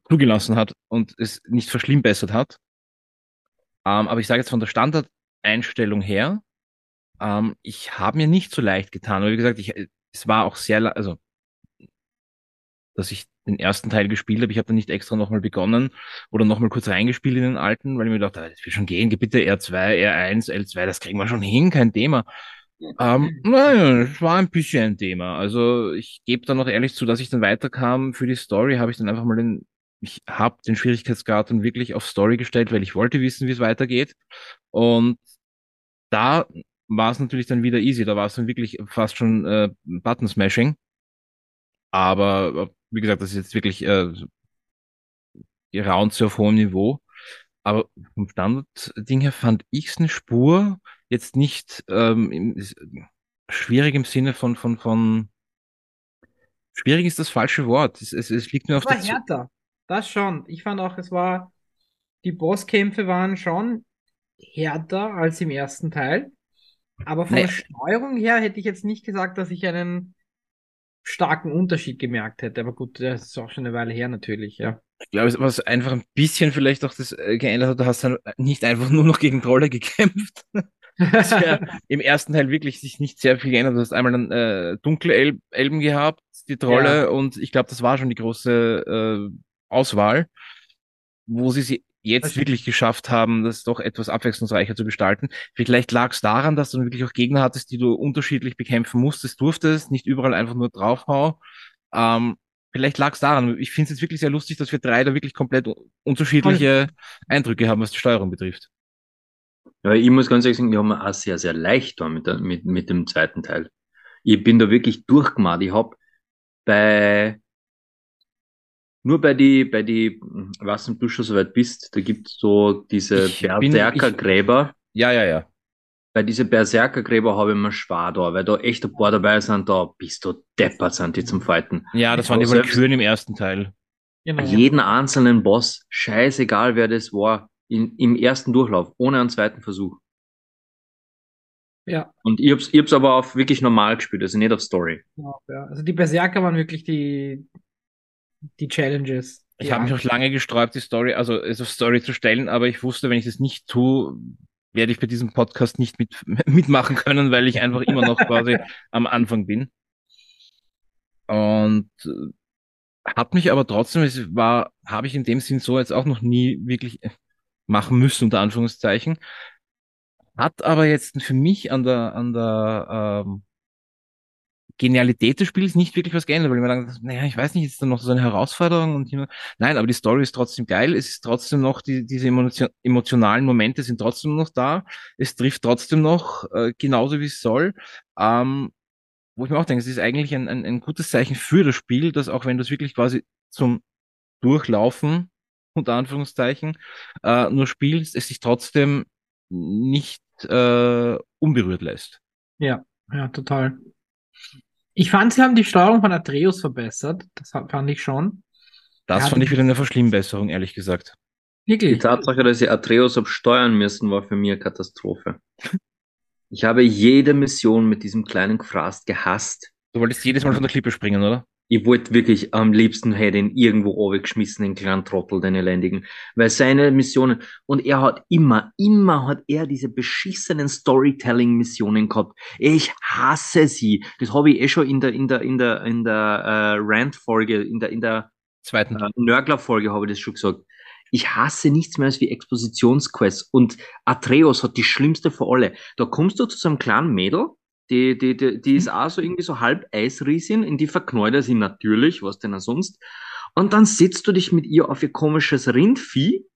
zugelassen hat und es nicht verschlimmbessert hat. Ähm, aber ich sage jetzt von der Standardeinstellung her, ähm, ich habe mir nicht so leicht getan. Aber wie gesagt, ich, es war auch sehr, also, dass ich den ersten Teil gespielt habe. Ich habe dann nicht extra nochmal begonnen oder nochmal kurz reingespielt in den alten, weil ich mir dachte, das wird schon gehen, bitte R2, R1, L2, das kriegen wir schon hin, kein Thema. Ähm, naja, es war ein bisschen ein Thema. Also ich gebe dann noch ehrlich zu, dass ich dann weiterkam. Für die Story habe ich dann einfach mal den, ich habe den Schwierigkeitsgrad dann wirklich auf Story gestellt, weil ich wollte wissen, wie es weitergeht. Und da war es natürlich dann wieder easy. Da war es dann wirklich fast schon äh, Button-Smashing. Aber äh, wie gesagt, das ist jetzt wirklich äh, Rounds auf hohem Niveau. Aber vom Standard-Ding her fand ich es eine Spur jetzt nicht ähm, im, schwierig im Sinne von, von, von schwierig ist das falsche Wort. Es, es, es liegt mir auf der härter. Das schon. Ich fand auch, es war, die Bosskämpfe waren schon härter als im ersten Teil. Aber von nee. der Steuerung her hätte ich jetzt nicht gesagt, dass ich einen starken Unterschied gemerkt hätte. Aber gut, das ist auch schon eine Weile her natürlich, ja. Ich glaube, was einfach ein bisschen vielleicht auch das äh, geändert hat, du hast dann nicht einfach nur noch gegen Trolle gekämpft. ja im ersten Teil wirklich sich nicht sehr viel geändert. Du hast einmal dann äh, dunkle El Elben gehabt, die Trolle, ja. und ich glaube, das war schon die große äh, Auswahl, wo sie sie jetzt wirklich geschafft haben, das doch etwas abwechslungsreicher zu gestalten. Vielleicht lag es daran, dass du wirklich auch Gegner hattest, die du unterschiedlich bekämpfen musstest, durftest, nicht überall einfach nur draufhau. Ähm, vielleicht lag es daran. Ich finde es jetzt wirklich sehr lustig, dass wir drei da wirklich komplett unterschiedliche Eindrücke haben, was die Steuerung betrifft. Ja, ich muss ganz ehrlich sagen, wir haben auch sehr, sehr leicht da mit, mit, mit dem zweiten Teil. Ich bin da wirklich durchgemacht. Ich hab bei nur bei die, bei die, was du schon so weit bist, da gibt's so diese Berserkergräber. Ja, ja, ja. Bei diese Berserkergräber habe ich mir schwer da, weil da echt ein paar dabei sind, da bist du deppert, sind die zum Fighten. Ja, das waren die Valkyren im ersten Teil. Genau. Jeden einzelnen Boss, scheißegal wer das war, in, im ersten Durchlauf, ohne einen zweiten Versuch. Ja. Und ich hab's, ich hab's aber auf wirklich normal gespielt, also nicht auf Story. Ja, also die Berserker waren wirklich die, die Challenges. Ich ja. habe mich auch lange gesträubt, die Story, also, also Story zu stellen, aber ich wusste, wenn ich das nicht tue, werde ich bei diesem Podcast nicht mit, mitmachen können, weil ich einfach immer noch quasi am Anfang bin. Und äh, hat mich aber trotzdem, es war, habe ich in dem Sinn so jetzt auch noch nie wirklich machen müssen, unter Anführungszeichen. Hat aber jetzt für mich an der, an der ähm, Genialität des Spiels nicht wirklich was geändert, weil ich mir dann, naja, ich weiß nicht, ist da noch so eine Herausforderung und nein, aber die Story ist trotzdem geil, es ist trotzdem noch, die, diese emotion emotionalen Momente sind trotzdem noch da, es trifft trotzdem noch äh, genauso wie es soll, ähm, wo ich mir auch denke, es ist eigentlich ein, ein, ein gutes Zeichen für das Spiel, dass auch wenn du es wirklich quasi zum Durchlaufen, unter Anführungszeichen, äh, nur spielst, es sich trotzdem nicht äh, unberührt lässt. Ja, ja, total. Ich fand, sie haben die Steuerung von Atreus verbessert. Das fand ich schon. Das fand ich wieder eine Verschlimmbesserung, ehrlich gesagt. Wirklich? Die Tatsache, dass sie Atreus absteuern müssen, war für mich eine Katastrophe. Ich habe jede Mission mit diesem kleinen Gefraß gehasst. Du wolltest jedes Mal von der Klippe springen, oder? Ich wollte wirklich am liebsten hätte ihn irgendwo geschmissen, den kleinen Trottel, den elendigen. Weil seine Missionen, und er hat immer, immer hat er diese beschissenen Storytelling-Missionen gehabt. Ich hasse sie. Das habe ich eh schon in der, in der, in der, in der äh, Rant-Folge, in der, in der zweiten äh, Nörgler-Folge habe ich das schon gesagt. Ich hasse nichts mehr als wie Expositionsquests. Und Atreus hat die schlimmste für alle. Da kommst du zu so einem kleinen Mädel, die, die, die, die ist mhm. auch so irgendwie so halb Eisriesin, in die verknallt er sie natürlich, was denn sonst. Und dann setzt du dich mit ihr auf ihr komisches Rindvieh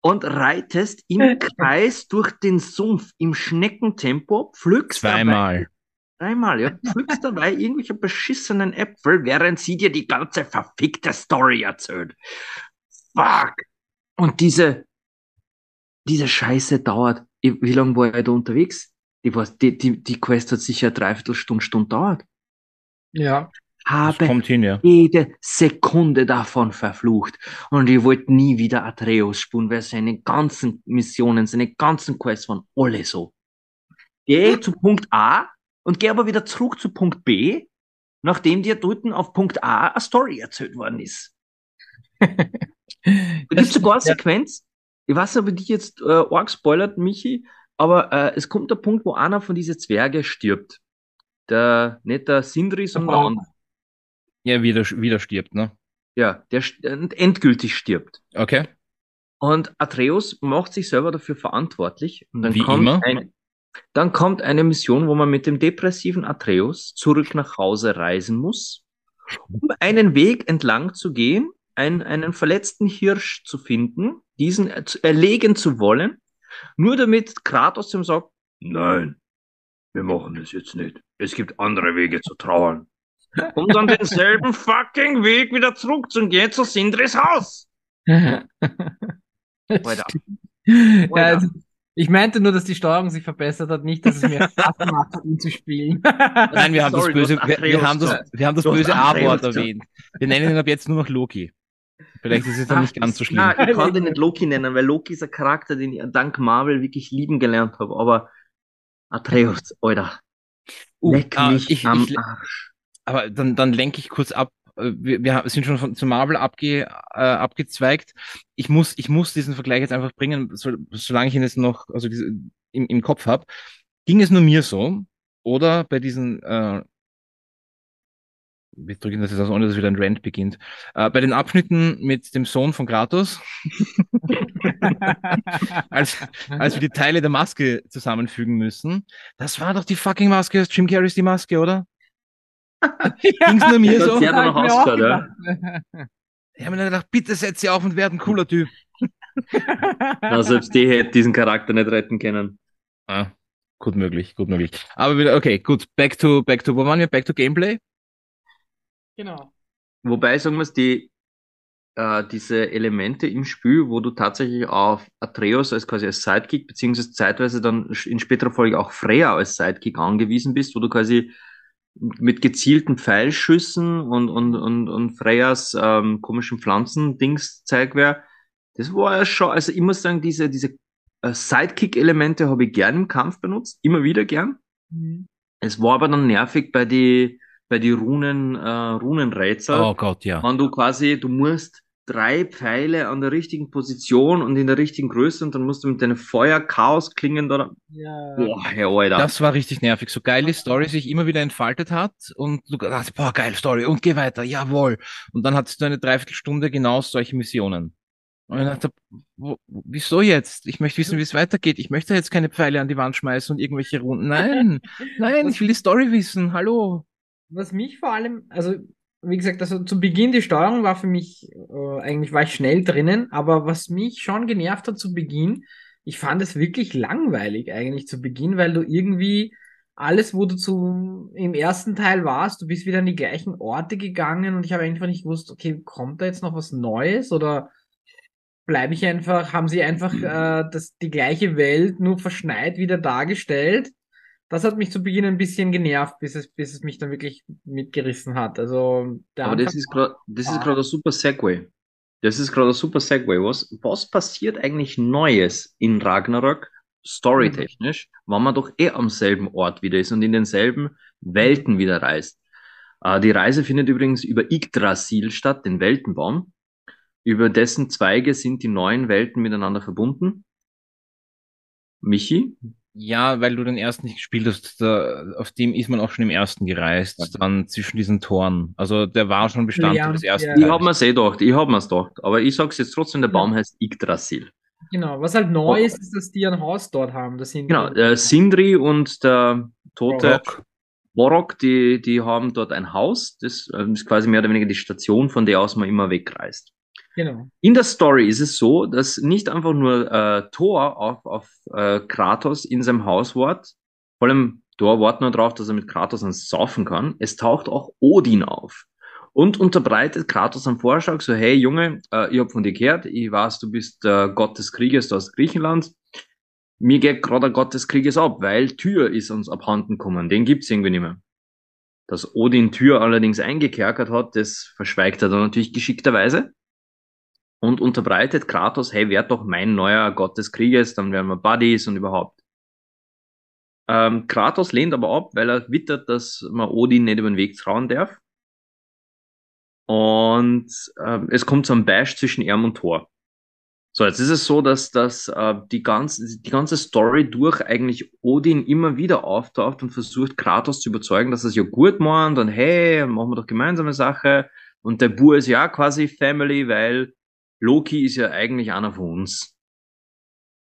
und reitest im Kreis durch den Sumpf im Schneckentempo, pflückst Zweimal. Dabei, dreimal, ja, pflückst dabei irgendwelche beschissenen Äpfel, während sie dir die ganze verfickte Story erzählt. Fuck. Und diese, diese Scheiße dauert, wie lange war er da unterwegs? Die, die, die, die Quest hat sicher dreiviertel Stunde, Stunde dauert. Ja. Habe kommt hin, ja. jede Sekunde davon verflucht. Und ich wollte nie wieder Atreus spielen, weil seine ganzen Missionen, seine ganzen Quests waren alle so. Geh zu Punkt A und geh aber wieder zurück zu Punkt B, nachdem dir dort auf Punkt A eine Story erzählt worden ist. Da gibt sogar eine Sequenz, ich weiß nicht, ob ich dich jetzt äh, arg spoilert, Michi, aber äh, es kommt der Punkt, wo einer von diesen Zwerge stirbt. Der, nicht der Sindri, sondern der andere. Ja, wieder, wieder stirbt, ne? Ja, der äh, endgültig stirbt. Okay. Und Atreus macht sich selber dafür verantwortlich. Und dann Wie kommt immer. Ein, dann kommt eine Mission, wo man mit dem depressiven Atreus zurück nach Hause reisen muss, um einen Weg entlang zu gehen, ein, einen verletzten Hirsch zu finden, diesen zu- erlegen zu wollen, nur damit Kratos ihm sagt, nein, wir machen das jetzt nicht. Es gibt andere Wege zu trauern. Um dann denselben fucking Weg wieder zurückzugehen zu Sindris Haus. Alter. Ja, also, ich meinte nur, dass die Steuerung sich verbessert hat, nicht, dass es mir Spaß gemacht hat, ihn zu spielen. Nein, wir haben Sorry, das böse, wir, wir haben das, wir haben das böse A-Wort erwähnt. Wir nennen ihn ab jetzt nur noch Loki. Vielleicht ist es dann nicht ganz so schlimm. Na, ich kann den nicht Loki nennen, weil Loki ist ein Charakter, den ich dank Marvel wirklich lieben gelernt habe. Aber Atreus, Alter, Uh, leck ah, mich ich- am ich- Arsch. Aber dann, dann lenke ich kurz ab. Äh, Wir, wir sind schon von, zu Marvel abge, äh, abgezweigt. Ich muss, ich muss diesen Vergleich jetzt einfach bringen, so, solange ich ihn jetzt noch also diese, im, im Kopf habe. Ging es nur mir so? Oder bei diesen, äh, wir drücken das jetzt aus, ohne dass wieder ein Rant beginnt. Äh, bei den Abschnitten mit dem Sohn von Kratos, als, als wir die Teile der Maske zusammenfügen müssen, das war doch die fucking Maske aus Jim Carreys die Maske, oder? Ging's nur mir so? hat ich mir auch ausgeschaut, ja. gedacht. Ich habe mir dann gedacht, bitte setz sie auf und werd ein cooler Typ. Na, selbst die hätte diesen Charakter nicht retten können. Ah, gut möglich, gut möglich. Aber wieder, okay, gut, back to, back to, wo waren wir? Back to Gameplay? Genau. Wobei, sagen wir es, die, äh, diese Elemente im Spiel, wo du tatsächlich auf Atreus als quasi als Sidekick, beziehungsweise zeitweise dann in späterer Folge auch Freya als Sidekick angewiesen bist, wo du quasi mit gezielten Pfeilschüssen und, und, und, und Freyas ähm, komischen Pflanzen-Dings zeig wär, das war ja schon, also ich muss sagen, diese, diese äh, Sidekick-Elemente habe ich gern im Kampf benutzt, immer wieder gern. Mhm. Es war aber dann nervig bei die, bei die Runen, äh, Runenrätsel. Oh Gott, ja. Wenn du quasi, du musst drei Pfeile an der richtigen Position und in der richtigen Größe und dann musst du mit deinen Feuer-Chaos-Klingen da. Ja. Boah, Herr Alter. Das war richtig nervig. So geil die Story sich immer wieder entfaltet hat und du dachtest, boah, geil Story und geh weiter, jawohl. Und dann hattest du eine Dreiviertelstunde genau solche Missionen. Und ich dachte, wo, wieso jetzt? Ich möchte wissen, wie es weitergeht. Ich möchte jetzt keine Pfeile an die Wand schmeißen und irgendwelche Runden. Nein, nein, ich will die Story wissen. Hallo. Was mich vor allem, also wie gesagt, also zu Beginn die Steuerung war für mich, äh, eigentlich war ich schnell drinnen, aber was mich schon genervt hat zu Beginn, ich fand es wirklich langweilig eigentlich zu Beginn, weil du irgendwie alles, wo du zu, im ersten Teil warst, du bist wieder an die gleichen Orte gegangen und ich habe einfach nicht gewusst, okay, kommt da jetzt noch was Neues oder bleibe ich einfach, haben sie einfach äh, das, die gleiche Welt nur verschneit wieder dargestellt? Das hat mich zu Beginn ein bisschen genervt, bis es, bis es mich dann wirklich mitgerissen hat. Also Aber das Anfang- ist gerade, das ist Ah. gerade ein super Segway. Das ist gerade ein super Segway. Was, was passiert eigentlich Neues in Ragnarok, storytechnisch, wenn man doch eh am selben Ort wieder ist und in denselben Welten wieder reist? Äh, die Reise findet übrigens über Yggdrasil statt, den Weltenbaum. Über dessen Zweige sind die neuen Welten miteinander verbunden. Michi? Ja, weil du den ersten nicht gespielt hast, da, auf dem ist man auch schon im ersten gereist, dann zwischen diesen Toren. Also der war schon Bestandteil Ja, des ersten ja. Ich hab mir's eh gedacht, ich hab mir's gedacht. Aber ich sag's jetzt trotzdem, der Baum heißt Yggdrasil. Genau, was halt neu Oh. ist, ist, dass die ein Haus dort haben. Das sind Genau, der Sindri und der tote. Borok, die, die haben dort ein Haus. Das ähm, ist quasi mehr oder weniger die Station, von der aus man immer wegreist. Genau. In der Story ist es so, dass nicht einfach nur äh, Thor auf, auf äh, Kratos in seinem Haus wart, vor allem Thor wartet nur darauf, dass er mit Kratos ans Saufen kann. Es taucht auch Odin auf und unterbreitet Kratos einen Vorschlag, so hey Junge, äh, ich hab von dir gehört, ich weiß, du bist äh, Gott des Krieges aus Griechenland. Mir geht gerade der Gott des Krieges ab, weil Tür ist uns abhanden gekommen. Den gibt's irgendwie nicht mehr. Dass Odin Tür allerdings eingekerkert hat, das verschweigt er dann natürlich geschickterweise und unterbreitet Kratos, hey, wer doch mein neuer Gott des Krieges, dann werden wir Buddies und überhaupt. Ähm, Kratos lehnt aber ab, weil er wittert, dass man Odin nicht über den Weg trauen darf. Und ähm, es kommt zu einem Bash zwischen ihm und Thor. So, jetzt ist es so, dass, dass äh, die, ganze, die ganze Story durch eigentlich Odin immer wieder auftaucht und versucht, Kratos zu überzeugen, dass er es ja gut meint und hey, machen wir doch gemeinsame Sache. Und der Bur ist ja quasi Family, weil Loki ist ja eigentlich einer von uns.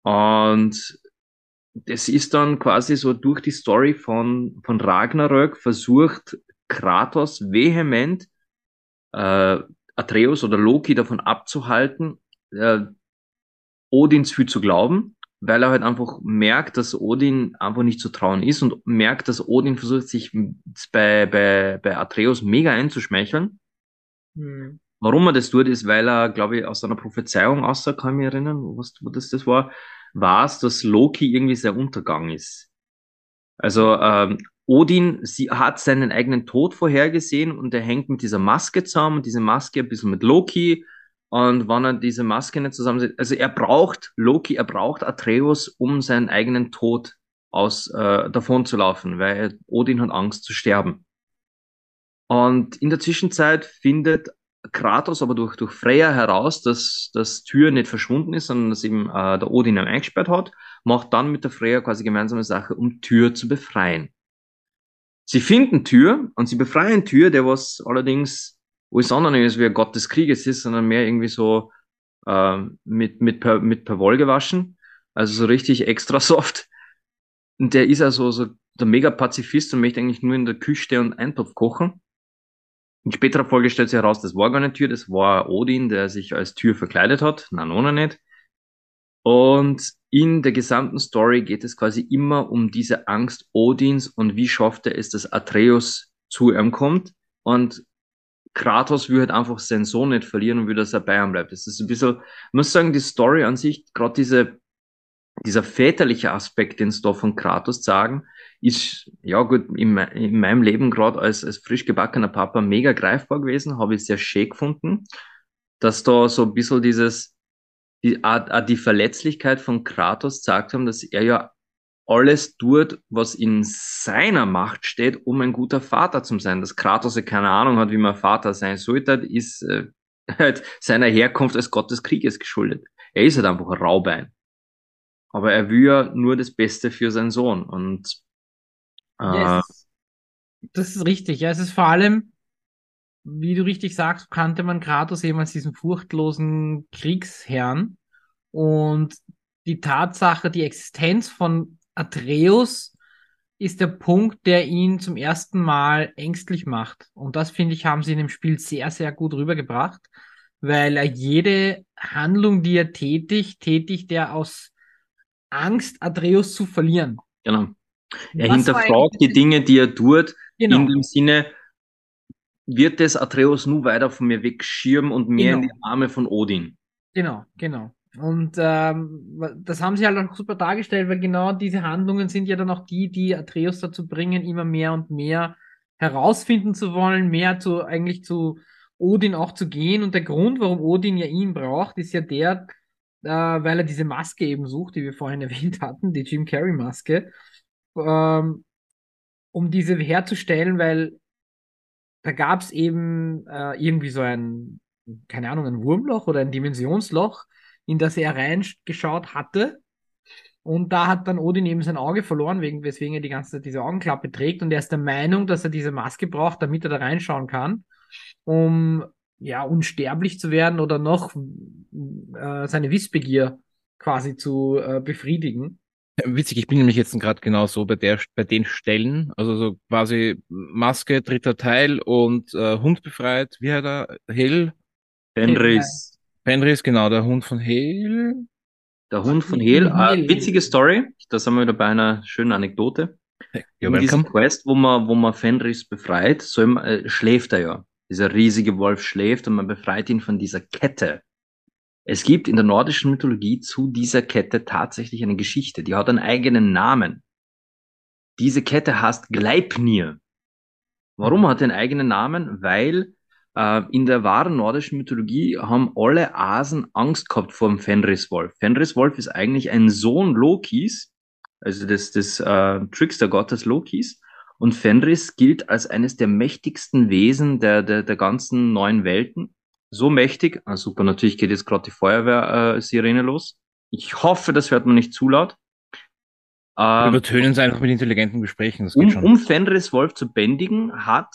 Und das ist dann quasi so durch die Story von, von Ragnarök versucht Kratos vehement äh, Atreus oder Loki davon abzuhalten, äh, Odins viel zu glauben, weil er halt einfach merkt, dass Odin einfach nicht zu trauen ist und merkt, dass Odin versucht, sich bei, bei, bei Atreus mega einzuschmeicheln. Mhm. Warum er das tut, ist, weil er, glaube ich, aus einer Prophezeiung außer, kann ich mich erinnern, was, das, das war, war es, dass Loki irgendwie sehr Untergang ist. Also ähm, Odin sie hat seinen eigenen Tod vorhergesehen und er hängt mit dieser Maske zusammen, diese Maske ein bisschen mit Loki. Und wenn er diese Maske nicht zusammensetzt, also er braucht Loki, er braucht Atreus, um seinen eigenen Tod aus äh, davon zu laufen, weil Odin hat Angst zu sterben. Und in der Zwischenzeit findet Kratos aber durch, durch Freya heraus, dass das Tür nicht verschwunden ist, sondern dass eben äh, der Odin ihn eingesperrt hat, macht dann mit der Freya quasi gemeinsame Sache, um Tür zu befreien. Sie finden Tür und sie befreien Tür, der was allerdings alles andere ist, wie ein Gott des Krieges ist, sondern mehr irgendwie so äh, mit, mit, per, mit per Woll gewaschen. Also so richtig extra soft. Und der ist also so der mega Pazifist und möchte eigentlich nur in der Küche stehen und Eintopf kochen. In späterer Folge stellt sich heraus, das war gar nicht Tür, das war Odin, der sich als Tür verkleidet hat. Nein, noch nicht. Und in der gesamten Story geht es quasi immer um diese Angst Odins und wie schafft er es, dass Atreus zu ihm kommt. Und Kratos will halt einfach seinen Sohn nicht verlieren und will, dass er bei ihm bleibt. Das ist ein bisschen, ich muss sagen, die Story an sich, gerade diese, dieser väterliche Aspekt, den es da von Kratos sagen, ist, ja gut, in, in meinem Leben gerade als, als frisch gebackener Papa mega greifbar gewesen, habe ich sehr schön gefunden, dass da so ein bisschen dieses, die, die Verletzlichkeit von Kratos zeigt haben, dass er ja alles tut, was in seiner Macht steht, um ein guter Vater zu sein. Dass Kratos ja keine Ahnung hat, wie man Vater sein sollte, ist äh, halt seiner Herkunft als Gott des Krieges geschuldet. Er ist halt einfach ein Raubein. Aber er will ja nur das Beste für seinen Sohn. Und ja, ist, das ist richtig. Ja, es ist vor allem, wie du richtig sagst, kannte man Kratos eben als diesen furchtlosen Kriegsherrn. Und die Tatsache, die Existenz von Atreus ist der Punkt, der ihn zum ersten Mal ängstlich macht. Und das, finde ich, haben sie in dem Spiel sehr, sehr gut rübergebracht, weil er jede Handlung, die er tätigt, tätigt er aus Angst, Atreus zu verlieren. Genau. Er Was hinterfragt die Dinge, die er tut, genau. in dem Sinne, wird es Atreus nur weiter von mir wegschirmen und mehr genau. in die Arme von Odin. Genau, genau. Und ähm, das haben sie halt auch super dargestellt, weil genau diese Handlungen sind ja dann auch die, die Atreus dazu bringen, immer mehr und mehr herausfinden zu wollen, mehr zu eigentlich zu Odin auch zu gehen. Und der Grund, warum Odin ja ihn braucht, ist ja der, äh, weil er diese Maske eben sucht, die wir vorhin erwähnt hatten, die Jim Carrey Maske ähm, um diese herzustellen, weil da gab es eben äh, irgendwie so ein, keine Ahnung, ein Wurmloch oder ein Dimensionsloch, in das er reingeschaut hatte. Und da hat dann Odin eben sein Auge verloren, wegen, weswegen er die ganze Zeit diese Augenklappe trägt. Und er ist der Meinung, dass er diese Maske braucht, damit er da reinschauen kann, um ja unsterblich zu werden oder noch äh, seine Wissbegier quasi zu äh, befriedigen. Witzig, ich bin nämlich jetzt gerade genau so bei der, bei den Stellen, also so quasi Maske, dritter Teil und äh, Hund befreit, wie hat er? Hell? Fenris. Fenris, genau, der Hund von Hale. Der Hund von Hel, äh, witzige Story. Da sind wir wieder bei einer schönen Anekdote. Ja, In diesem. Quest, wo man, wo man Fenris befreit, soll man, äh, schläft er ja. Dieser riesige Wolf schläft und man befreit ihn von dieser Kette. Es gibt in der nordischen Mythologie zu dieser Kette tatsächlich eine Geschichte. Die hat einen eigenen Namen. Diese Kette heißt Gleipnir. Warum hat einen eigenen Namen? Weil äh, in der wahren nordischen Mythologie haben alle Asen Angst gehabt vor dem Fenriswolf. Fenriswolf ist eigentlich ein Sohn Lokis, also des, des äh, Trickster-Gottes Lokis. Und Fenris gilt als eines der mächtigsten Wesen der, der, der ganzen neuen Welten. So mächtig, ah, super, natürlich geht jetzt gerade die Feuerwehr-Sirene los. Ich hoffe, das hört man nicht zu laut. Ähm, übertönen es einfach mit intelligenten Gesprächen, das geht um, schon. um Fenris Wolf zu bändigen, hat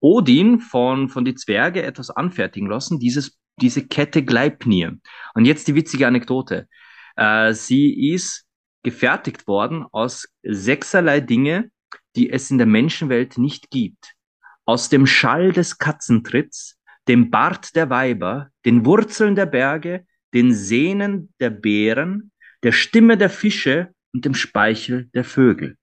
Odin von, von die Zwerge etwas anfertigen lassen, dieses, diese Kette Gleipnir. Und jetzt die witzige Anekdote. Äh, sie ist gefertigt worden aus sechserlei Dinge, die es in der Menschenwelt nicht gibt. Aus dem Schall des Katzentritts, dem Bart der Weiber, den Wurzeln der Berge, den Sehnen der Bären, der Stimme der Fische und dem Speichel der Vögel.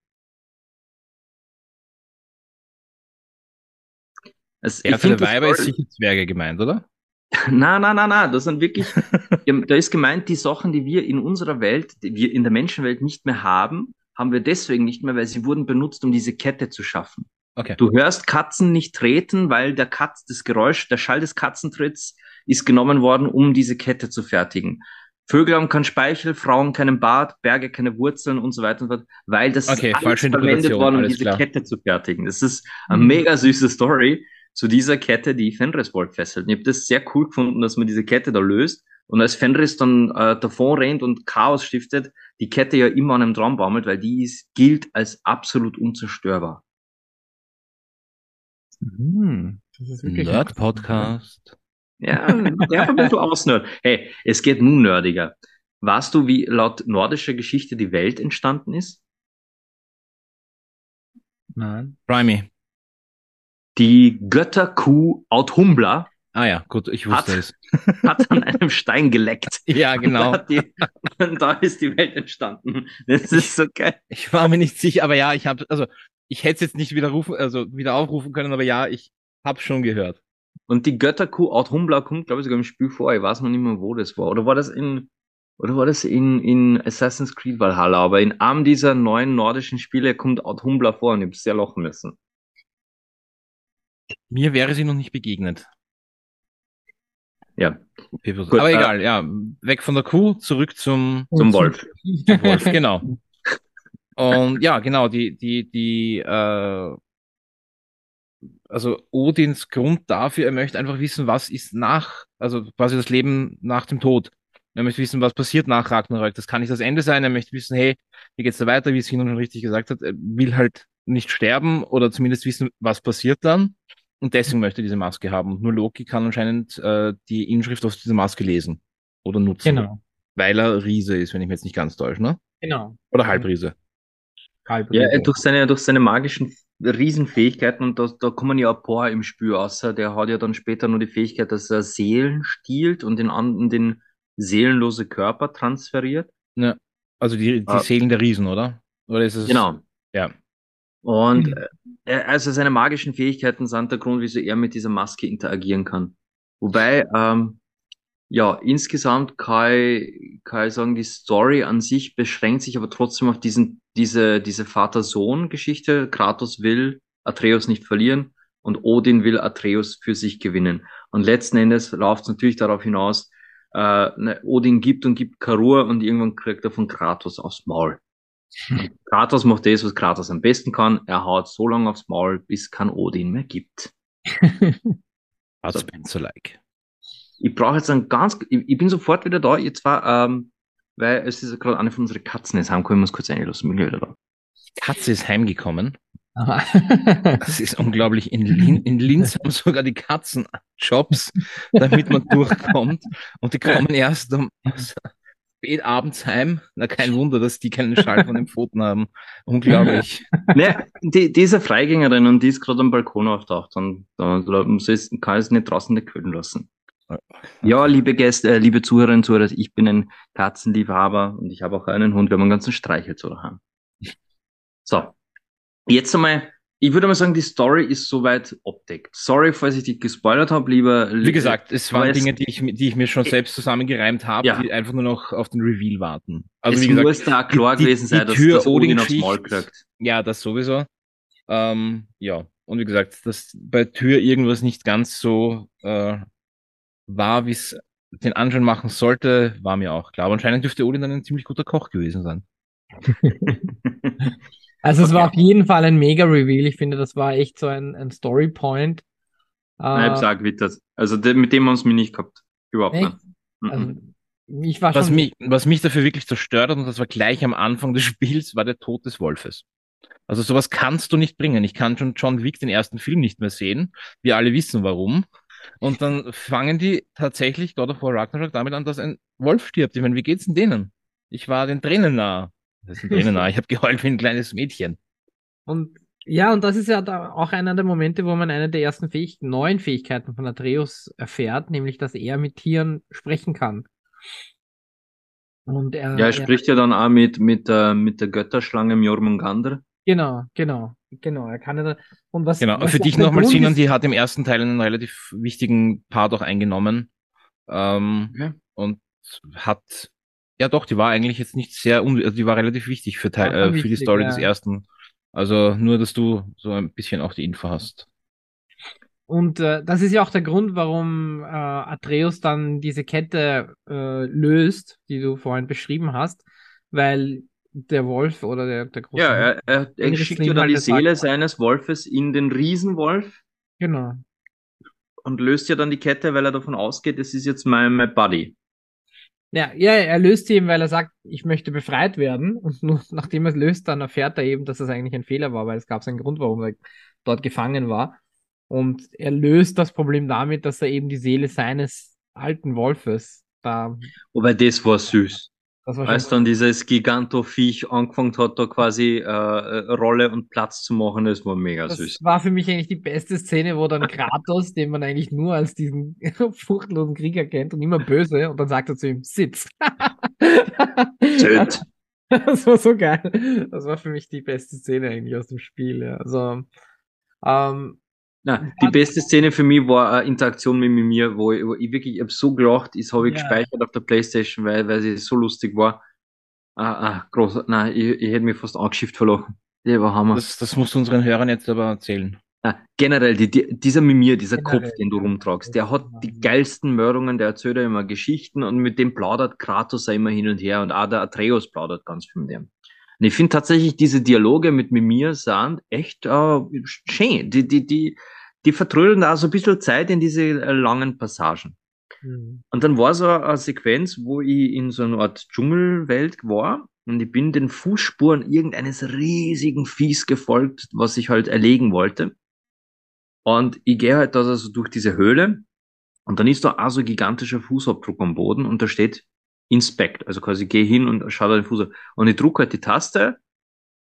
Ja, ich für find die das Weiber ist sicher Zwerge gemeint, oder? Na, na, na, na, das sind wirklich, da ist gemeint, die Sachen, die wir in unserer Welt, die wir in der Menschenwelt nicht mehr haben, haben wir deswegen nicht mehr, weil sie wurden benutzt, um diese Kette zu schaffen. Okay. Du hörst Katzen nicht treten, weil der Katz, das Geräusch, der Schall des Katzentritts ist genommen worden, um diese Kette zu fertigen. Vögel haben keinen Speichel, Frauen keinen Bart, Berge keine Wurzeln und so weiter und so fort, weil das Okay, ist alles verwendet worden, um diese klar. Kette zu fertigen. Das ist eine Mhm. mega süße Story zu dieser Kette, die Fenris Wolf fesselt. Und ich habe das sehr cool gefunden, dass man diese Kette da löst. Und als Fenris dann äh, davon rennt und Chaos stiftet, die Kette ja immer an einem dran baumelt, weil die ist, gilt als absolut unzerstörbar. Hm, das ist wirklich Nerd-Podcast. Ja, der ein bisschen ausnerd. Hey, es geht nun nerdiger. Weißt du, wie laut nordischer Geschichte die Welt entstanden ist? Nein. Primey. Die Götterkuh Authumbla Ah ja, gut, ich wusste Hat- es. hat an einem Stein geleckt. Ja, genau. Und die, und da ist die Welt entstanden. Das ist so geil. Ich war mir nicht sicher, aber ja, ich habe, also ich hätte es jetzt nicht wieder rufen, also wieder aufrufen können, aber ja, ich habe schon gehört. Und die Götterkuh Authumbla kommt, glaube ich, sogar im Spiel vor. Ich weiß noch nicht mehr, wo das war. Oder war das in, oder war das in, in Assassin's Creed Valhalla? Aber in einem dieser neuen nordischen Spiele kommt Authumbla vor und ich habe sehr lachen müssen. Mir wäre sie noch nicht begegnet. Ja, Gut, aber äh, egal, ja, weg von der Kuh, zurück zum, zum Wolf. zum Wolf, genau. Und ja, genau, die, die, die, äh, also Odins Grund dafür, er möchte einfach wissen, was ist nach, also quasi das Leben nach dem Tod. Er möchte wissen, was passiert nach Ragnarök. Das kann nicht das Ende sein. Er möchte wissen, hey, wie geht's da weiter, wie es Sinon schon richtig gesagt hat. Er will halt nicht sterben oder zumindest wissen, was passiert dann. Und deswegen möchte er diese Maske haben. Und nur Loki kann anscheinend äh, die Inschrift auf dieser Maske lesen oder nutzen. Genau. Weil er Riese ist, wenn ich mich jetzt nicht ganz täusche, ne? Genau. Oder Halbriese. Halb Ja, durch seine, durch seine magischen Riesenfähigkeiten und da, da kommen ja ein paar im Spiel außer. Der hat ja dann später nur die Fähigkeit, dass er Seelen stiehlt und den anderen den seelenlose Körper transferiert. Also die, die Ah. Seelen der Riesen, oder? Oder ist es? Genau. Ja. Und Mhm. äh, also seine magischen Fähigkeiten sind der Grund, wieso er mit dieser Maske interagieren kann. Wobei, ähm, ja, insgesamt kann ich, kann ich sagen, die Story an sich beschränkt sich aber trotzdem auf diesen, diese, diese Vater-Sohn-Geschichte. Kratos will Atreus nicht verlieren und Odin will Atreus für sich gewinnen. Und letzten Endes läuft es natürlich darauf hinaus, äh, ne, Odin gibt und gibt Karur und irgendwann kriegt er von Kratos aufs Maul. Kratos macht das, was Kratos am besten kann. Er haut so lange aufs Maul, bis kein Odin mehr gibt. Bud So. Spencer-like. Ich brauche jetzt einen ganz, ich, ich bin sofort wieder da. Jetzt war, ähm, weil es ist gerade eine von unseren Katzen ist heimgekommen, ich muss kurz einlassen, bin wieder da. Katze ist heimgekommen. Aha. Das ist unglaublich. In, Lin in Linz haben sogar die Katzen Jobs, damit man durchkommt. Und die kommen erst um spät abends heim. Na, kein Wunder, dass die keinen Schall von den Pfoten haben. Unglaublich. ne, die, die ist eine Freigängerin und die ist gerade am Balkon auftaucht und da, muss ich, kann ich es nicht draußen nicht kühlen lassen. Ja, liebe Gäste, äh, liebe Zuhörerinnen und Zuhörer, ich bin ein Katzenliebhaber und ich habe auch einen Hund. Wir haben einen ganzen Streichel daheim. So, jetzt einmal, ich würde mal sagen, die Story ist soweit abdeckt. Sorry, falls ich dich gespoilert habe, lieber. Wie gesagt, es waren Dinge, die ich, die ich mir schon selbst zusammengereimt habe, ja. die einfach nur noch auf den Reveal warten. Also, es wie gesagt, muss da klar die, gewesen sein, die Tür dass, dass Odin aufs Maul kriegt. Ja, das sowieso. Ähm, ja, und wie gesagt, dass bei Tür irgendwas nicht ganz so äh, war, wie es den Anschein machen sollte, war mir auch klar. Aber anscheinend dürfte Odin dann ein ziemlich guter Koch gewesen sein. also es war auf jeden Fall ein Mega-Reveal. Ich finde, das war echt so ein, ein Story-Point. Nein, ich sag wie das. Also mit dem haben es mir nicht gehabt. Überhaupt echt? nicht. Also, ich war was, mich, was mich dafür wirklich zerstört hat, und das war gleich am Anfang des Spiels, war der Tod des Wolfes. Also sowas kannst du nicht bringen. Ich kann schon John Wick den ersten Film nicht mehr sehen. Wir alle wissen warum. Und dann fangen die tatsächlich God of War Ragnarok damit an, dass ein Wolf stirbt. Ich meine, wie geht's denn denen? Ich war den Tränen nah. Das sind Tränen. Ich habe geheult wie ein kleines Mädchen. Und ja, und das ist ja auch einer der Momente, wo man eine der ersten Fähig neuen Fähigkeiten von Atreus erfährt, nämlich, dass er mit Tieren sprechen kann. Und er, ja, er spricht ja dann auch mit, mit, äh, mit der Götterschlange Mjormungandr. Genau, genau, genau. Er kann ja und was, genau, was für dich nochmal Sinan, die hat im ersten Teil einen relativ wichtigen Part auch eingenommen. Ähm, ja. Und hat, ja doch, die war eigentlich jetzt nicht sehr, also die war relativ wichtig für, Teil, äh, für wichtig, die Story ja. des ersten. Also nur, dass du so ein bisschen auch die Info hast. Und äh, das ist ja auch der Grund, warum äh, Atreus dann diese Kette äh, löst, die du vorhin beschrieben hast, weil der Wolf oder der, der große. Ja, er, er, er schickt ja dann die Seele sagt, seines Wolfes in den Riesenwolf. Genau. Und löst ja dann die Kette, weil er davon ausgeht, es ist jetzt mein, mein Buddy. Ja, ja, er löst sie eben, weil er sagt, ich möchte befreit werden. Und nur nachdem er es löst, dann erfährt er eben, dass es eigentlich ein Fehler war, weil es gab einen Grund, warum er dort gefangen war. Und er löst das Problem damit, dass er eben die Seele seines alten Wolfes da. Wobei das war süß. Als dann dieses Giganto-Viech angefangen hat, da quasi äh, äh, Rolle und Platz zu machen, das war mega das süß. Das war für mich eigentlich die beste Szene, wo dann Kratos, den man eigentlich nur als diesen furchtlosen Krieger kennt und immer böse, und dann sagt er zu ihm, sitz. Töt. Das war so geil. Das war für mich die beste Szene eigentlich aus dem Spiel. Ja. Also, ähm, na, die beste Szene für mich war eine Interaktion mit mir, wo ich, wo ich wirklich, ich habe so gelacht, das habe ich ja. gespeichert auf der Playstation, weil, weil sie so lustig war. Ah, ah, groß, nein, ich, ich hätte mich fast angeschifft verloren. Der war Hammer. Das, das musst du unseren Hörern jetzt aber erzählen. Na, generell, die, die, dieser Mimir, dieser generell, Kopf, den du rumtragst, der hat die geilsten Mörderungen, der erzählt ja immer Geschichten und mit dem plaudert Kratos ja immer hin und her und auch der Atreus plaudert ganz viel mit dem. Und ich finde tatsächlich diese Dialoge mit Mimir sind echt äh, schön. Die, die, die, die vertrödeln da so ein bisschen Zeit in diese äh, langen Passagen. Mhm. Und dann war so eine Sequenz, wo ich in so einer Art Dschungelwelt war und ich bin den Fußspuren irgendeines riesigen Viehs gefolgt, was ich halt erlegen wollte. Und ich gehe halt da so durch diese Höhle und dann ist da auch so ein gigantischer Fußabdruck am Boden und da steht Inspect. Also quasi gehe hin und schaue da den Fuß an. Und ich drucke halt die Taste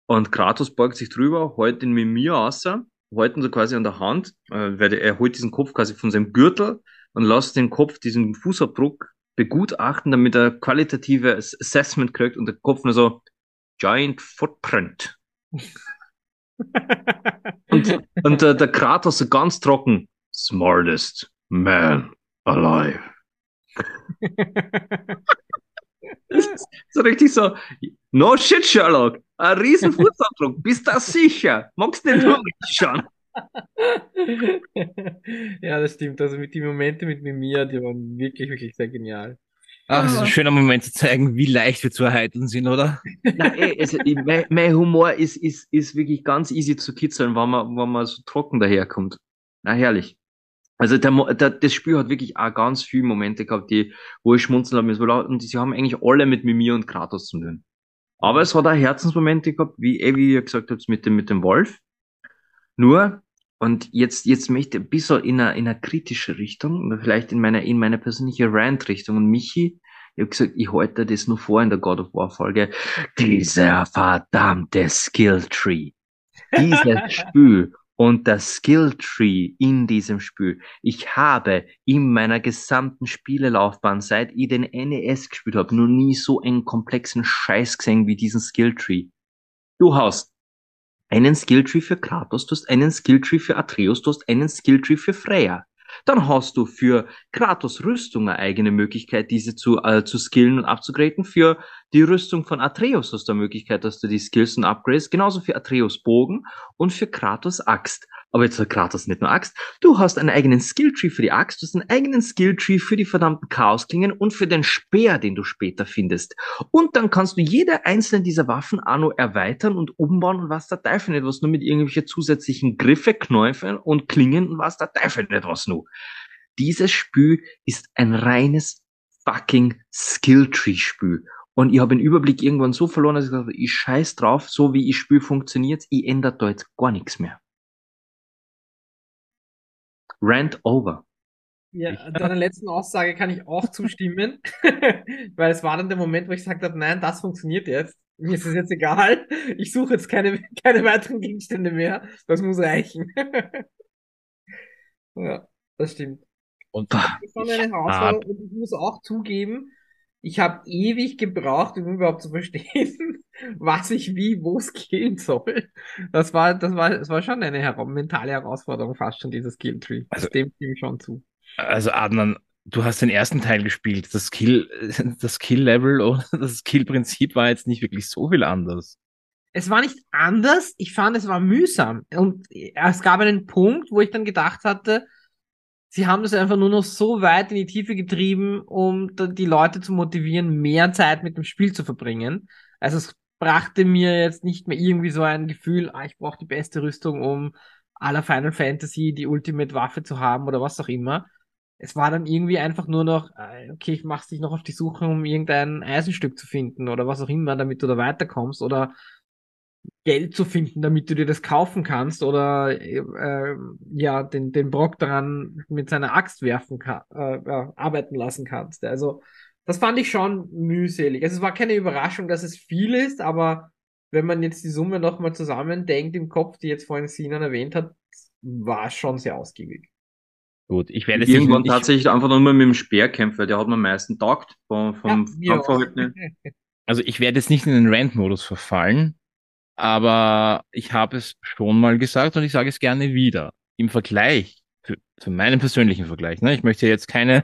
und Kratos beugt sich drüber, holt den mit mir außer halten so quasi an der Hand, äh, weil er holt diesen Kopf quasi von seinem Gürtel und lässt den Kopf diesen Fußabdruck begutachten, damit er qualitative Assessment kriegt und der Kopf nur so Giant Footprint. und und äh, der Kratos so ganz trocken Smartest man alive. so richtig so, no shit, Sherlock. Ein riesen Fußabdruck. Bist du sicher? Magst du nicht schauen? ja, das stimmt. Also mit die Momente mit Mimia, die waren wirklich, wirklich sehr genial. Ach, das ist ein schöner Moment zu zeigen, wie leicht wir zu erheitern sind, oder? Nein, ey, also, mein, mein, Humor ist, ist, ist wirklich ganz easy zu kitzeln, wenn man, wenn man so trocken daherkommt. Na, herrlich. Also der, der, das Spiel hat wirklich auch ganz viele Momente gehabt, die, wo ich schmunzeln habe müssen. Und sie haben eigentlich alle mit Mimir und Kratos zu tun. Aber es hat auch Herzensmomente gehabt, wie, eh, wie ihr gesagt habt, mit dem, mit dem Wolf. Nur, und jetzt, jetzt möchte ich ein bisschen in eine, in eine kritische Richtung, oder vielleicht in meine, in meine persönliche Rant-Richtung. Und Michi, ich habe gesagt, ich halte das nur vor in der God of War Folge. Dieser verdammte Skill Tree. Dieses Spiel Und der Skill Tree in diesem Spiel, ich habe in meiner gesamten Spielelaufbahn, seit ich den NES gespielt habe, noch nie so einen komplexen Scheiß gesehen wie diesen Skill Tree. Du hast einen Skill Tree für Kratos, du hast einen Skill Tree für Atreus, du hast einen Skill Tree für Freya. Dann hast du für Kratos Rüstung eine eigene Möglichkeit, diese zu, äh, zu skillen und abzugraden. Für die Rüstung von Atreus hast du eine Möglichkeit, dass du die Skills und upgrades. Genauso für Atreus Bogen und für Kratos Axt. Aber jetzt hat Kratos nicht nur Axt. Du hast einen eigenen Skilltree für die Axt, du hast einen eigenen Skilltree für die verdammten Chaosklingen und für den Speer, den du später findest. Und dann kannst du jede einzelne dieser Waffen auch noch erweitern und umbauen und was der Teufel nicht was nur mit irgendwelchen zusätzlichen Griffe, Knäufe und Klingen und was der Teufel nicht was nur. Dieses Spiel ist ein reines fucking Skilltree-Spiel. Und ich habe den Überblick irgendwann so verloren, dass ich gesagt ich scheiß drauf, so wie ich spiele, funktioniert ich ändere da jetzt gar nichts mehr. Rant over. Ja, deiner letzten Aussage kann ich auch zustimmen, weil es war dann der Moment, wo ich gesagt habe, nein, das funktioniert jetzt. Mir ist es jetzt egal. Ich suche jetzt keine, keine weiteren Gegenstände mehr. Das muss reichen. ja, das stimmt. Und das ist schon eine Herausforderung. Und ich muss auch zugeben, ich habe ewig gebraucht, um überhaupt zu verstehen, was ich wie wo skillen soll. Das war, das war, das war schon eine her mentale Herausforderung, fast schon dieses Skill Tree. Also, dem stimme ich schon zu. Also Adnan, du hast den ersten Teil gespielt. Das Skill, das Skill Level oder das Skill Prinzip war jetzt nicht wirklich so viel anders. Es war nicht anders. Ich fand, es war mühsam. Und es gab einen Punkt, wo ich dann gedacht hatte, sie haben das einfach nur noch so weit in die Tiefe getrieben, um die Leute zu motivieren, mehr Zeit mit dem Spiel zu verbringen. Also es brachte mir jetzt nicht mehr irgendwie so ein Gefühl, ah, ich brauche die beste Rüstung, um aller Final Fantasy die Ultimate Waffe zu haben oder was auch immer. Es war dann irgendwie einfach nur noch, äh, okay, ich mach dich noch auf die Suche, um irgendein Eisenstück zu finden oder was auch immer, damit du da weiterkommst oder Geld zu finden, damit du dir das kaufen kannst oder äh, ja den den Brock daran mit seiner Axt werfen kann, äh, ja, arbeiten lassen kannst. Also das fand ich schon mühselig. Also es war keine Überraschung, dass es viel ist, aber wenn man jetzt die Summe nochmal zusammendenkt im Kopf, die jetzt vorhin Sinan erwähnt hat, war es schon sehr ausgiebig. Gut, ich werde irgendwann tatsächlich einfach nur mit dem Speer kämpfen, der hat mir am meisten taugt vom, vom ja, Kampfverhalten. Also ich werde jetzt nicht in den Rant-Modus verfallen, aber ich habe es schon mal gesagt und ich sage es gerne wieder. Im Vergleich, für, für meinen persönlichen Vergleich, ne? ich möchte jetzt keine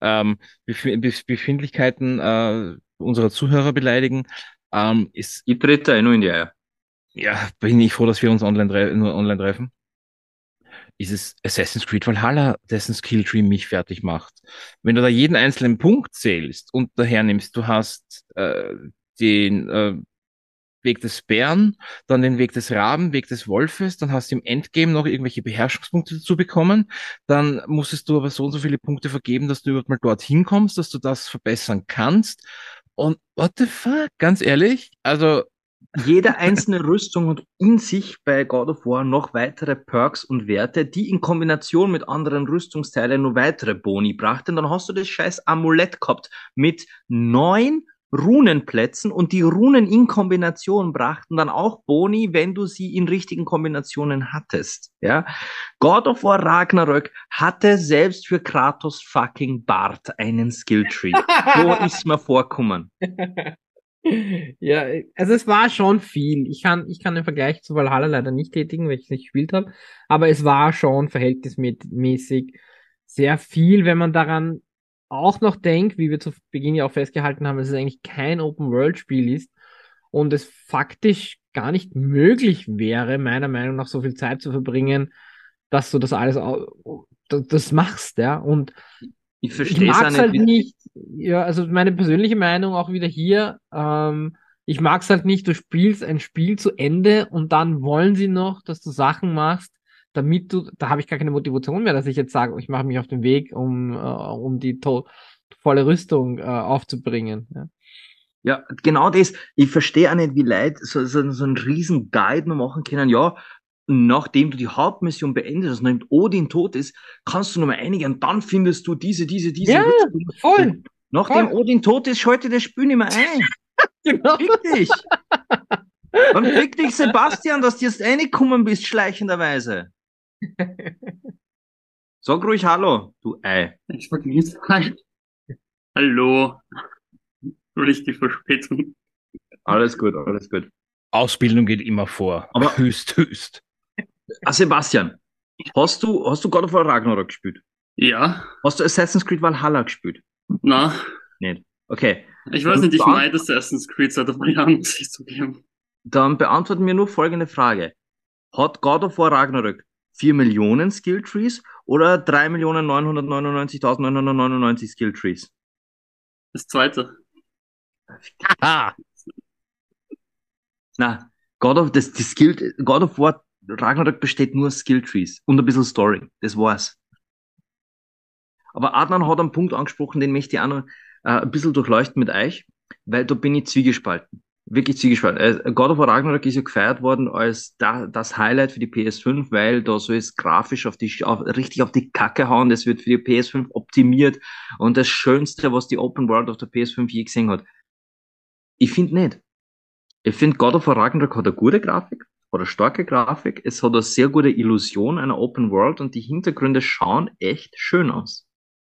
ähm, Bef Befindlichkeiten äh, unserer Zuhörer beleidigen, ähm, ist. Ich trete da nur in die Eier. Ja, bin ich froh, dass wir uns online nur online treffen. Ist es Assassin's Creed Valhalla, dessen Skilltree mich fertig macht. Wenn du da jeden einzelnen Punkt zählst und daher nimmst, du hast äh, den äh, Weg des Bären, dann den Weg des Raben, Weg des Wolfes, dann hast du im Endgame noch irgendwelche Beherrschungspunkte dazu bekommen, dann musstest du aber so und so viele Punkte vergeben, dass du überhaupt mal dorthin kommst, dass du das verbessern kannst. Und what the fuck, ganz ehrlich, also jede einzelne Rüstung hat in sich bei God of War noch weitere Perks und Werte, die in Kombination mit anderen Rüstungsteilen nur weitere Boni brachten. Dann hast du das scheiß Amulett gehabt mit neun Runenplätzen und die Runen in Kombination brachten dann auch Boni, wenn du sie in richtigen Kombinationen hattest. Ja, God of War Ragnarök hatte selbst für Kratos fucking Bart einen Skilltree. so ist mir vorkommen. ja, also es war schon viel. Ich kann, ich kann den Vergleich zu Valhalla leider nicht tätigen, weil ich es nicht gespielt habe, aber es war schon verhältnismäßig sehr viel, wenn man daran auch noch denke, wie wir zu Beginn ja auch festgehalten haben, dass es eigentlich kein Open-World-Spiel ist und es faktisch gar nicht möglich wäre, meiner Meinung nach so viel Zeit zu verbringen, dass du das alles das, das machst, ja. Und ich verstehe es halt nicht. nicht. Ja, also meine persönliche Meinung auch wieder hier. Ähm, ich mag es halt nicht, du spielst ein Spiel zu Ende und dann wollen sie noch, dass du Sachen machst, damit du, da habe ich gar keine Motivation mehr, dass ich jetzt sage, ich mache mich auf den Weg, um, äh, um die volle Rüstung äh, aufzubringen. Ja. ja. genau das. Ich verstehe auch nicht, wie Leute so, so, so einen riesen Guide noch machen können. Ja, nachdem du die Hauptmission beendet hast, nachdem Odin tot ist, kannst du nochmal einigen und dann findest du diese, diese, diese. Ja, Rüstung. voll. nachdem voll. Odin tot ist, schalte das Spiel nicht mehr ein. genau. Richtig. Dann fick dich, Sebastian, dass du jetzt reingekommen bist, schleichenderweise. Sag ruhig Hallo, du Ei. Ich vergesse. Hi. Hallo. Entschuldigt die Verspätung. Alles gut, alles gut. Ausbildung geht immer vor. Aber- höchst, höchst. Ah, Sebastian, hast du, hast du God of War Ragnarok gespielt? Ja, Hast du Assassin's Creed Valhalla gespielt? na, Okay, ich weiß nicht, ich meide Assassin's Creed seit ein paar Jahren, muss ich zugeben. dann beantworten wir nur folgende Frage. Hat God of War Ragnarok 4 Millionen Skill Trees oder 3.999.999 Skill Trees? Das zweite. Ah, Na, God of, das, die Skill, God of War Ragnarok besteht nur aus Skill Trees und ein bisschen Story. Das war's. Aber Adnan hat einen Punkt angesprochen, den möchte ich auch noch äh, ein bisschen durchleuchten mit euch, weil da bin ich zwiegespalten. Wirklich zwiegespalten. Äh, God of War Ragnarok ist ja gefeiert worden als da, das Highlight für die PS5, weil da soll es grafisch auf die, auf, richtig auf die Kacke hauen. Das wird für die PS5 optimiert und das Schönste, was die Open World auf der PS5 je gesehen hat. Ich finde nicht. Ich finde, God of War Ragnarok hat eine gute Grafik, hat eine starke Grafik, es hat eine sehr gute Illusion einer Open World und die Hintergründe schauen echt schön aus.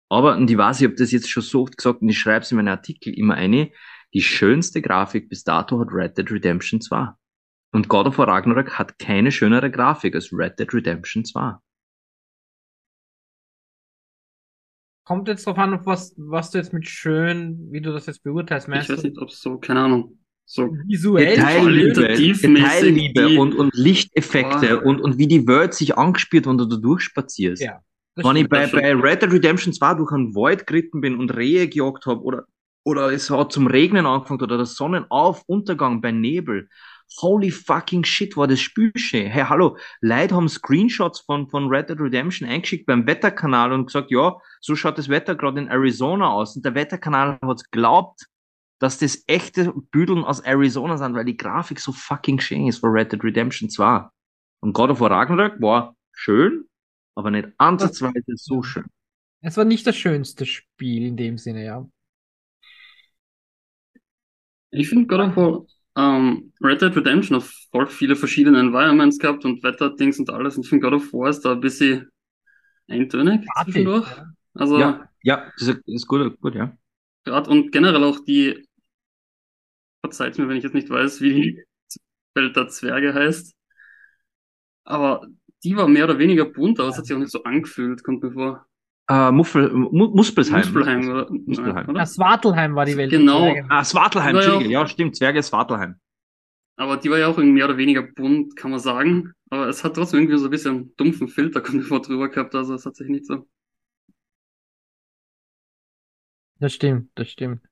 Aber, und ich weiß, ich habe das jetzt schon so oft gesagt und ich schreibe es in meinen Artikel immer eine, die schönste Grafik bis dato hat Red Dead Redemption 2. Und God of War Ragnarok hat keine schönere Grafik als Red Dead Redemption 2. Kommt jetzt drauf an, was, was du jetzt mit schön, wie du das jetzt beurteilst, Ich meinst weiß du? nicht, ob es so, keine Ahnung, so Visuell Detailliebe, Detailliebe und, und Lichteffekte Oh. und, und wie die Welt sich angespielt, wenn du da durchspazierst. Ja, Wenn ich bei, bei Red Dead Redemption 2 durch einen Wald geritten bin und Rehe gejagt habe oder, oder es hat zum Regnen angefangen oder der Sonnenauf-Untergang bei Nebel. Holy fucking shit, war das Spiel schön. Hey, hallo, Leute haben Screenshots von, von Red Dead Redemption eingeschickt beim Wetterkanal und gesagt, ja, so schaut das Wetter gerade in Arizona aus. Und der Wetterkanal hat glaubt, dass das echte Büdeln aus Arizona sind, weil die Grafik so fucking schön ist für Red Dead Redemption 2. Und God of War Ragnarok war schön, aber nicht ansatzweise so schön. Es war nicht das schönste Spiel in dem Sinne, ja. Ich finde God of War, ähm, Red Dead Redemption hat voll viele verschiedene Environments gehabt und Wetterdings und alles. Und ich finde God of War ist da ein bisschen eintönig Artig, zwischendurch. ja. Also, Ja, ja, das ist, ist gut, gut, ja. gerade und generell auch die, verzeiht mir, wenn ich jetzt nicht weiß, wie die Welt der Zwerge heißt. Aber die war mehr oder weniger bunt, aber es hat sich auch nicht so angefühlt, kommt mir vor. Äh, Muffel, Mu Muspelsheim. Muspelheim, oder? Muspelheim. oder? Ja, Svartalheim war die Welt. Genau. Ah, Svartalheim, Ja, ja. Ja, stimmt, Zwerge ist Svartalheim. Aber die war ja auch irgendwie mehr oder weniger bunt, kann man sagen. Aber es hat trotzdem irgendwie so ein bisschen dumpfen Filter, drüber gehabt. Also es hat sich nicht so. Das stimmt, das stimmt.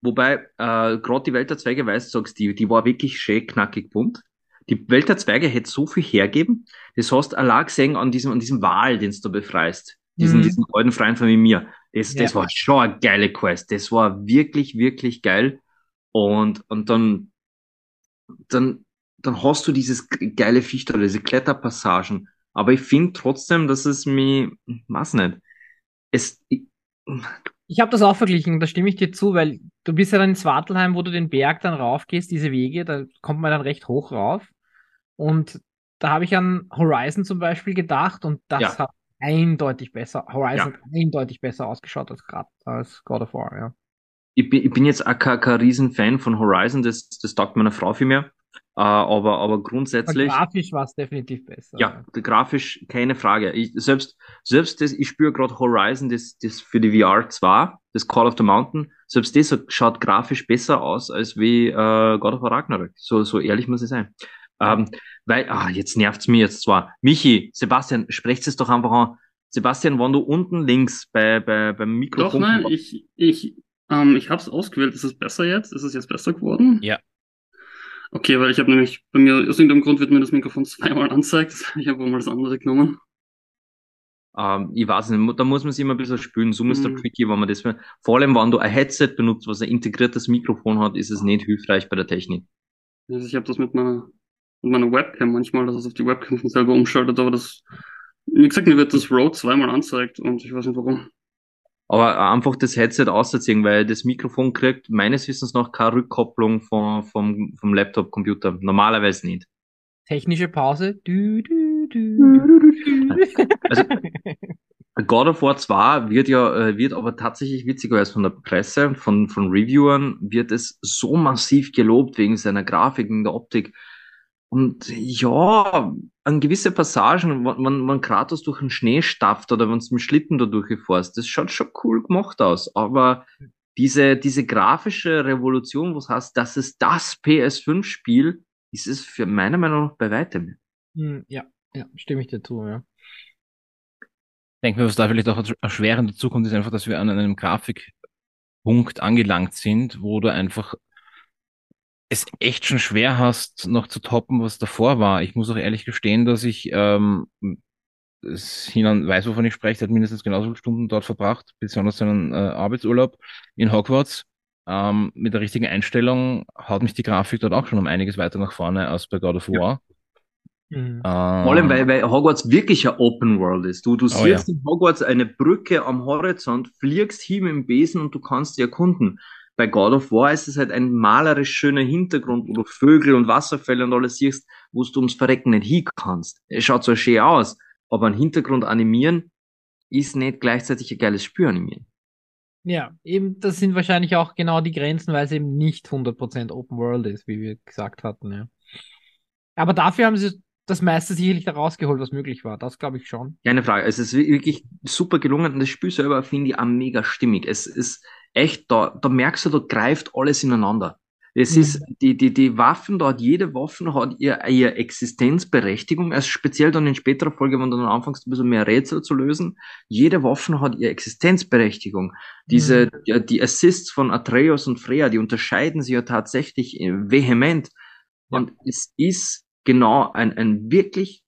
Wobei, äh, gerade die Welt der Zwerge, weißt du, sagst, die, die war wirklich schön knackig bunt. Die Welt der Zwerge hätte so viel hergeben. Das hast du allein gesehen an diesem, an diesem Wal, den du da befreist. Diesen, Mhm. diesen alten Freund von mir. Das, das Ja. war schon eine geile Quest. Das war wirklich, wirklich geil. Und, und dann, dann, dann hast du dieses geile da, diese Kletterpassagen. Aber ich finde trotzdem, dass es mir, weiß nicht, es, ich, Ich habe das auch verglichen, da stimme ich dir zu, weil du bist ja dann in Svartalheim, wo du den Berg dann raufgehst, diese Wege, da kommt man dann recht hoch rauf. Und da habe ich an Horizon zum Beispiel gedacht und das Ja. hat eindeutig besser, Horizon hat eindeutig besser ausgeschaut als, grad, als God of War, ja. ich bin, ich bin jetzt auch kein, kein Riesenfan von Horizon, das, das taugt meiner Frau viel mehr. Äh, aber, aber Aber grundsätzlich, grafisch war es definitiv besser. ja, grafisch keine Frage. Ich, selbst, selbst das, ich spüre gerade Horizon, das, das für die VR 2, das Call of the Mountain, selbst das schaut grafisch besser aus als wie äh, God of War Ragnarok. So, so ehrlich muss ich sein. Ähm, weil, ah, jetzt nervt's mir jetzt zwar. Michi, Sebastian, sprecht es doch einfach an. Sebastian, wenn du unten links bei, bei, beim Doch, Mikrofon. nein, ich, ich, ähm, ich habe es ausgewählt. Ist es besser jetzt? Ist es jetzt besser geworden? Ja. Okay, weil ich habe nämlich, bei mir, aus irgendeinem Grund wird mir das Mikrofon zweimal angezeigt. Ich habe wohl mal das andere genommen. Ähm, ich weiß nicht, da muss man sich immer ein bisschen spülen. So ist der Mhm. tricky, wenn man das, vor allem, wenn du ein Headset benutzt, was ein integriertes Mikrofon hat, ist es nicht hilfreich bei der Technik. Also ich habe das mit meiner, mit meiner Webcam manchmal, dass es auf die Webcam von selber umschaltet, aber das, wie gesagt, mir wird das Rode zweimal angezeigt und ich weiß nicht warum. Aber einfach das Headset auszuziehen, weil das Mikrofon kriegt meines Wissens noch keine Rückkopplung vom, vom, vom Laptop-Computer. Normalerweise nicht. Technische Pause. Du, du, du, also, God of War 2 wird ja, äh, wird aber tatsächlich witzigerweise von der Presse, von, von Reviewern, wird es so massiv gelobt wegen seiner Grafik, wegen der Optik. Und ja, an gewisse Passagen, wenn man, Kratos durch den Schnee stafft oder wenn es mit Schlitten da durchgeforst, das schaut schon cool gemacht aus. Aber diese, diese grafische Revolution, was heißt, das ist das PS5-Spiel, ist es für meiner Meinung nach bei weitem. Hm, ja, ja, stimme ich dir zu, ja. Ich denke mir, was da vielleicht auch erschwerend dazu kommt, ist einfach, dass wir an einem Grafikpunkt angelangt sind, wo du einfach es echt schon schwer hast, noch zu toppen, was davor war. Ich muss auch ehrlich gestehen, dass ich ähm, Sinan weiß, wovon ich spreche, hat mindestens genauso viele Stunden dort verbracht, besonders seinen äh, Arbeitsurlaub in Hogwarts. Ähm, mit der richtigen Einstellung haut mich die Grafik dort auch schon um einiges weiter nach vorne als bei God of War. Ja. Mhm. Ähm, Vor allem, weil, weil Hogwarts wirklich ein Open World ist. Du, du oh, siehst ja. in Hogwarts eine Brücke am Horizont, fliegst hin im Besen und du kannst die erkunden bei God of War ist es halt ein malerisch schöner Hintergrund, wo du Vögel und Wasserfälle und alles siehst, wo du ums Verrecken nicht hin kannst. Es schaut zwar schön aus, aber ein Hintergrund animieren ist nicht gleichzeitig ein geiles Spür animieren. Ja, eben, das sind wahrscheinlich auch genau die Grenzen, weil es eben nicht 100% Open World ist, wie wir gesagt hatten, ja. Aber dafür haben sie das meiste sicherlich da rausgeholt, was möglich war. Das glaube ich schon. Keine Frage. Es ist wirklich super gelungen und das Spiel selber finde ich auch mega stimmig. Es ist, echt, da, da merkst du, da greift alles ineinander. Es mhm. ist, die, die, die Waffen dort, jede Waffe hat ihr, ihre Existenzberechtigung, also speziell dann in späterer Folge, wenn du dann anfängst, ein bisschen mehr Rätsel zu lösen. Jede Waffe hat ihre Existenzberechtigung. Diese, mhm. die, die Assists von Atreus und Freya, die unterscheiden sich ja tatsächlich äh, vehement. Ja. Und es ist genau ein, ein wirklich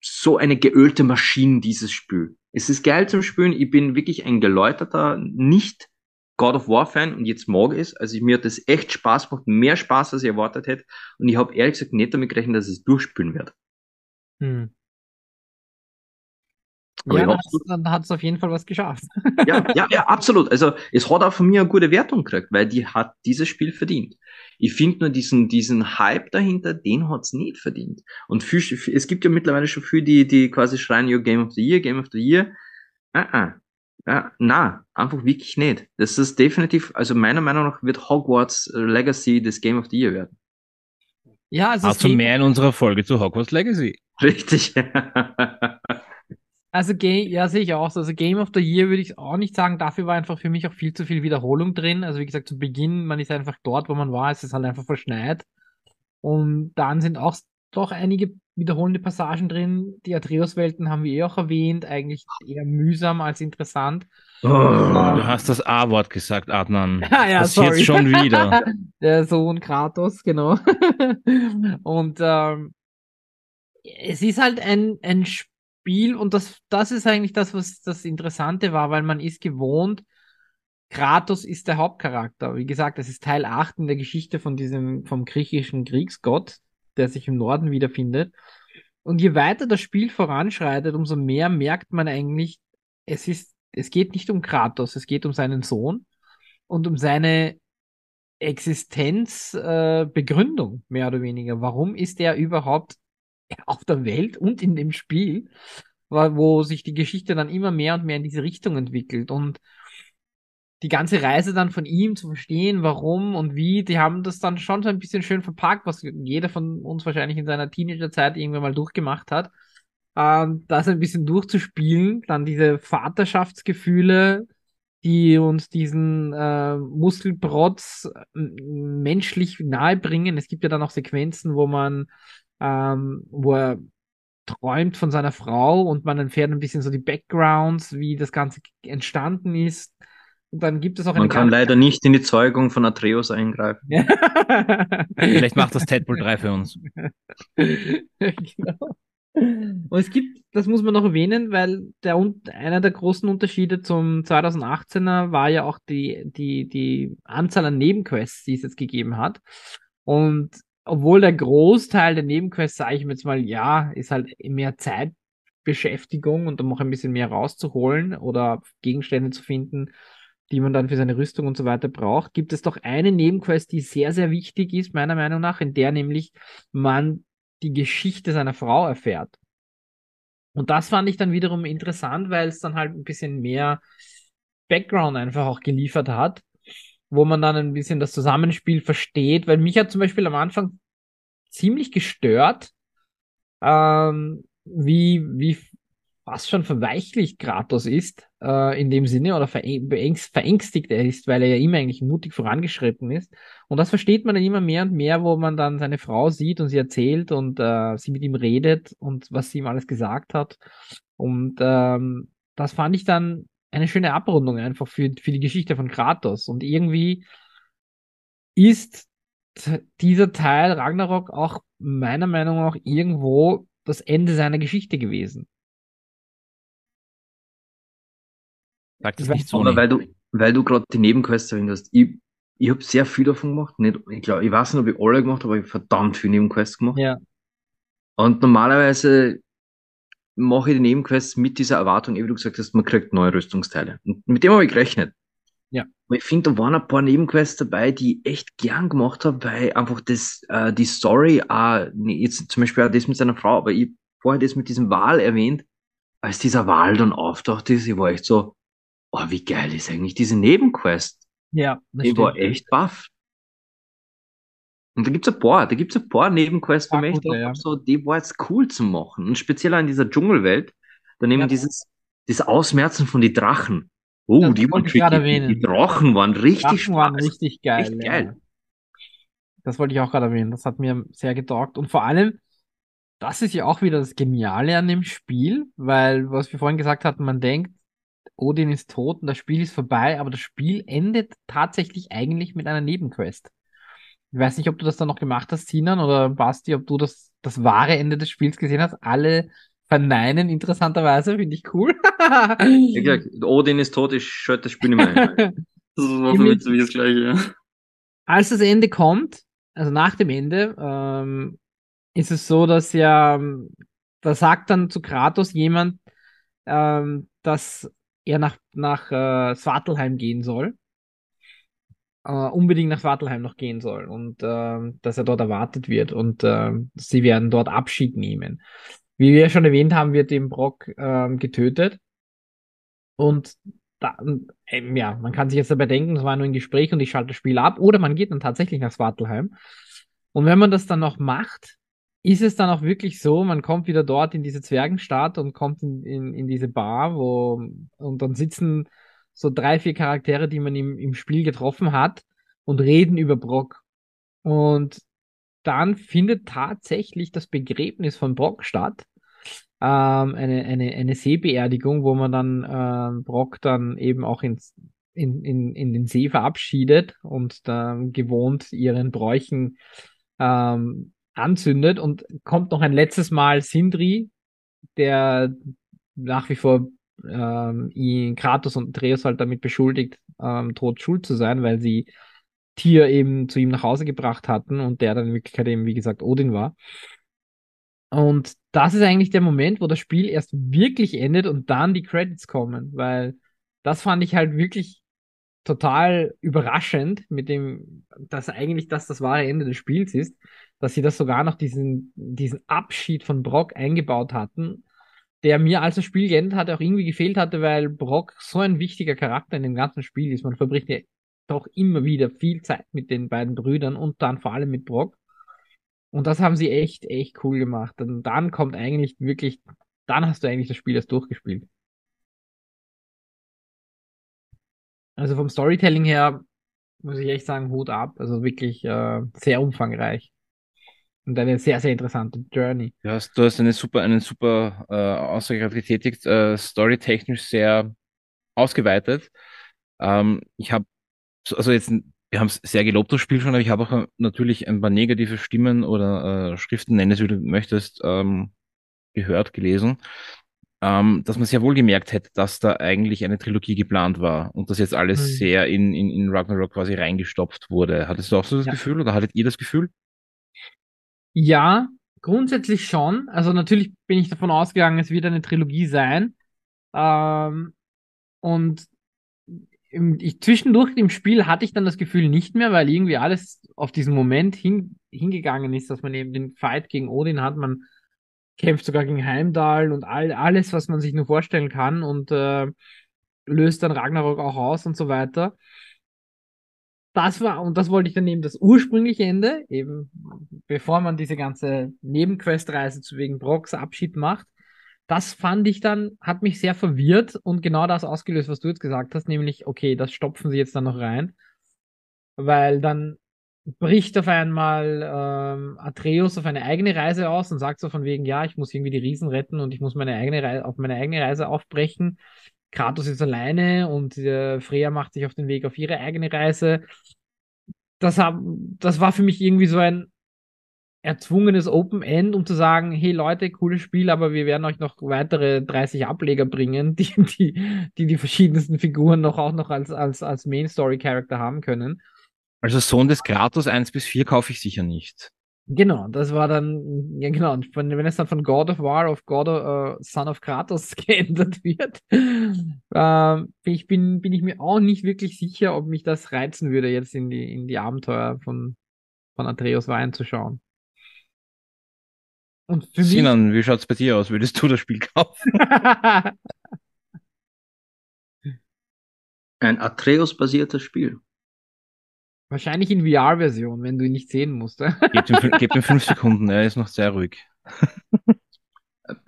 so eine geölte Maschine, dieses Spiel. Es ist geil zum Spielen. Ich bin wirklich ein geläuterter, nicht God of War Fan und jetzt mag es. Also mir hat das echt Spaß gemacht, mehr Spaß, als ich erwartet hätte. Und ich habe ehrlich gesagt nicht damit gerechnet, dass ich es durchspielen werde. Hm. ja, dann hat es auf jeden Fall was geschafft. ja, ja, ja, absolut. Also es hat auch von mir eine gute Wertung gekriegt, weil die hat dieses Spiel verdient. Ich finde nur diesen, diesen Hype dahinter, den hat es nicht verdient. Und für, es gibt ja mittlerweile schon viele, die, die quasi schreien, yo, Game of the Year, Game of the Year. Uh -uh. Ja, na, einfach wirklich nicht. Das ist definitiv, also meiner Meinung nach wird Hogwarts Legacy das Game of the Year werden. Ja, also also mehr in unserer Folge zu Hogwarts Legacy. Richtig. also ja, sehe ich auch so. Also Game of the Year würde ich auch nicht sagen. Dafür war einfach für mich auch viel zu viel Wiederholung drin. Also wie gesagt, zu Beginn, man ist einfach dort, wo man war, es ist halt einfach verschneit. Und dann sind auch doch einige wiederholende Passagen drin. Die Atreus-Welten haben wir eh auch erwähnt, eigentlich eher mühsam als interessant. Oh, du hast das A-Wort gesagt, Adnan. ah, ja, das sorry. jetzt schon wieder. Der Sohn Kratos, genau. und ähm, es ist halt ein, ein Spiel und das, das ist eigentlich das, was das Interessante war, weil man ist gewohnt, Kratos ist der Hauptcharakter. Wie gesagt, das ist Teil 8 in der Geschichte von diesem, vom griechischen Kriegsgott der sich im Norden wiederfindet. Und je weiter das Spiel voranschreitet, umso mehr merkt man eigentlich, es ist, es geht nicht um Kratos, es geht um seinen Sohn und um seine Existenzbegründung, äh, mehr oder weniger. Warum ist er überhaupt auf der Welt und in dem Spiel, wo sich die Geschichte dann immer mehr und mehr in diese Richtung entwickelt. Und die ganze Reise dann von ihm zu verstehen, warum und wie, die haben das dann schon so ein bisschen schön verpackt, was jeder von uns wahrscheinlich in seiner Teenagerzeit irgendwann mal durchgemacht hat. Ähm, das ein bisschen durchzuspielen, dann diese Vaterschaftsgefühle, die uns diesen äh, Muskelprotz menschlich nahebringen. Es gibt ja dann auch Sequenzen, wo man, ähm, wo er träumt von seiner Frau und man erfährt ein bisschen so die Backgrounds, wie das Ganze entstanden ist. Und dann gibt es auch Man kann leider nicht in die Zeugung von Atreus eingreifen. Vielleicht macht das Deadpool 3 für uns. genau. Und es gibt, das muss man noch erwähnen, weil der, einer der großen Unterschiede zum 2018er war ja auch die, die, die Anzahl an Nebenquests, die es jetzt gegeben hat. Und obwohl der Großteil der Nebenquests, sage ich mir jetzt mal, ja, ist halt mehr Zeit Beschäftigung und um auch ein bisschen mehr rauszuholen oder Gegenstände zu finden, die man dann für seine Rüstung und so weiter braucht, gibt es doch eine Nebenquest, die sehr, sehr wichtig ist, meiner Meinung nach, in der nämlich man die Geschichte seiner Frau erfährt. Und das fand ich dann wiederum interessant, weil es dann halt ein bisschen mehr Background einfach auch geliefert hat, wo man dann ein bisschen das Zusammenspiel versteht, weil mich hat zum Beispiel am Anfang ziemlich gestört, ähm, wie, wie fast schon verweichlicht Kratos ist, äh, in dem Sinne, oder verängstigt er ist, weil er ja immer eigentlich mutig vorangeschritten ist. Und das versteht man dann immer mehr und mehr, wo man dann seine Frau sieht und sie erzählt und äh, sie mit ihm redet und was sie ihm alles gesagt hat. Und ähm, das fand ich dann eine schöne Abrundung einfach für, für die Geschichte von Kratos. Und irgendwie ist dieser Teil Ragnarok auch meiner Meinung nach irgendwo das Ende seiner Geschichte gewesen. Sag das nicht so. Weil du, weil du gerade die Nebenquests erwähnt hast. Ich, ich habe sehr viel davon gemacht. Nicht, ich, glaub, ich weiß nicht, ob ich alle gemacht habe, aber ich habe verdammt viel Nebenquests gemacht. Ja. Und normalerweise mache ich die Nebenquests mit dieser Erwartung, wie du gesagt hast, man kriegt neue Rüstungsteile. Und mit dem habe ich gerechnet. Ja. Aber ich finde, da waren ein paar Nebenquests dabei, die ich echt gern gemacht habe, weil einfach das, äh, die Story, äh, jetzt zum Beispiel auch das mit seiner Frau, aber ich vorher das mit diesem Wal erwähnt, als dieser Wal dann auftaucht ist, ich war echt so, oh, wie geil ist eigentlich diese Nebenquest? Ja, das Ich war echt baff. Und da gibt's ein paar, da gibt's ein paar Nebenquests, wo ich echt ja. so, die war jetzt cool zu machen. Und speziell in dieser Dschungelwelt, dann eben ja. dieses, das Ausmerzen von die Drachen. Oh, das die waren tricky. Die, Drachen waren richtig Drachen waren richtig geil. Geil. Ja. Das wollte ich auch gerade erwähnen. Das hat mir sehr getaugt. Und vor allem, das ist ja auch wieder das Geniale an dem Spiel, weil, was wir vorhin gesagt hatten, man denkt, Odin ist tot und das Spiel ist vorbei, aber das Spiel endet tatsächlich eigentlich mit einer Nebenquest. Ich weiß nicht, ob du das dann noch gemacht hast, Sinan oder Basti, ob du das, das wahre Ende des Spiels gesehen hast. Alle verneinen interessanterweise, finde ich cool. ja, klar, Odin ist tot, ich schalte das Spiel nicht mehr ein. Das war für mich das gleiche, ja. Als das Ende kommt, also nach dem Ende, ähm, ist es so, dass ja, da sagt dann zu Kratos jemand, ähm, dass er nach, nach äh, Svartalheim gehen soll. Äh, unbedingt nach Svartalheim noch gehen soll und äh, dass er dort erwartet wird und äh, sie werden dort Abschied nehmen. Wie wir schon erwähnt haben, wird eben Brock äh, getötet und da, ähm, ja, man kann sich jetzt dabei denken, es war nur ein Gespräch und ich schalte das Spiel ab oder man geht dann tatsächlich nach Svartalheim. Und wenn man das dann noch macht, ist es dann auch wirklich so, man kommt wieder dort in diese Zwergenstadt und kommt in, in, in diese Bar, wo, und dann sitzen so drei, vier Charaktere, die man im, im Spiel getroffen hat und reden über Brock. Und dann findet tatsächlich das Begräbnis von Brock statt. Ähm, eine, eine, eine Seebeerdigung, wo man dann ähm, Brock dann eben auch ins, in, in, in den See verabschiedet und dann gewohnt ihren Bräuchen ähm, anzündet und kommt noch ein letztes Mal Sindri, der nach wie vor ähm, ihn, Kratos und Atreus halt damit beschuldigt, ähm, tot schuld zu sein, weil sie Tier eben zu ihm nach Hause gebracht hatten und der dann in Wirklichkeit eben, wie gesagt, Odin war. Und das ist eigentlich der Moment, wo das Spiel erst wirklich endet und dann die Credits kommen, weil das fand ich halt wirklich total überraschend mit dem, dass eigentlich das das wahre Ende des Spiels ist, dass sie das sogar noch diesen, diesen Abschied von Brock eingebaut hatten, der mir als das Spiel geendet hatte auch irgendwie gefehlt hatte, weil Brock so ein wichtiger Charakter in dem ganzen Spiel ist. Man verbringt ja doch immer wieder viel Zeit mit den beiden Brüdern und dann vor allem mit Brock. Und das haben sie echt, echt cool gemacht. Und dann kommt eigentlich wirklich, dann hast du eigentlich das Spiel erst durchgespielt. Also vom Storytelling her muss ich echt sagen, Hut ab. Also wirklich äh, sehr umfangreich. Und eine sehr, sehr interessante Journey. Ja, du hast eine super, einen super äh, Aussage getätigt, äh, storytechnisch sehr ausgeweitet. Ähm, ich habe, also jetzt, wir haben es sehr gelobt, das Spiel schon, aber ich habe auch natürlich ein paar negative Stimmen oder äh, Schriften, nenn es wie du möchtest, ähm, gehört, gelesen, ähm, dass man sehr wohl gemerkt hätte, dass da eigentlich eine Trilogie geplant war und dass jetzt alles mhm. sehr in, in, in Ragnarok quasi reingestopft wurde. Hattest du auch so das ja. Gefühl oder hattet ihr das Gefühl? Ja, grundsätzlich schon. Also natürlich bin ich davon ausgegangen, es wird eine Trilogie sein. Ähm, und im, ich, zwischendurch im Spiel hatte ich dann das Gefühl nicht mehr, weil irgendwie alles auf diesen Moment hin, hingegangen ist, dass man eben den Fight gegen Odin hat. Man kämpft sogar gegen Heimdall und all, alles, was man sich nur vorstellen kann und äh, löst dann Ragnarok auch aus und so weiter. Das war, und das wollte ich dann eben das ursprüngliche Ende, eben bevor man diese ganze Nebenquestreise zu wegen Brocks Abschied macht. Das fand ich dann, hat mich sehr verwirrt und genau das ausgelöst, was du jetzt gesagt hast, nämlich, okay, das stopfen sie jetzt dann noch rein. Weil dann bricht auf einmal ähm, Atreus auf eine eigene Reise aus und sagt so von wegen, ja, ich muss irgendwie die Riesen retten und ich muss meine eigene Reise, auf meine eigene Reise aufbrechen. Kratos ist alleine und äh, Freya macht sich auf den Weg auf ihre eigene Reise. Das, hab, das war für mich irgendwie so ein erzwungenes Open End, um zu sagen, hey Leute, cooles Spiel, aber wir werden euch noch weitere 30 Ableger bringen, die die, die, die verschiedensten Figuren noch auch noch als, als, als Main Story Character haben können. Also Sohn des Kratos 1 bis 4 kaufe ich sicher nicht. Genau, das war dann, ja genau, wenn es dann von God of War auf God of, uh, Son of Kratos geändert wird, äh, ich bin, bin ich mir auch nicht wirklich sicher, ob mich das reizen würde, jetzt in die, in die Abenteuer von, von Atreus reinzuschauen. Und für Sinan, wie schaut's bei dir aus? Würdest du das Spiel kaufen? Ein Atreus-basiertes Spiel. Wahrscheinlich in VR-Version, wenn du ihn nicht sehen musst. Gebt ihm, gebt ihm fünf Sekunden, er ist noch sehr ruhig.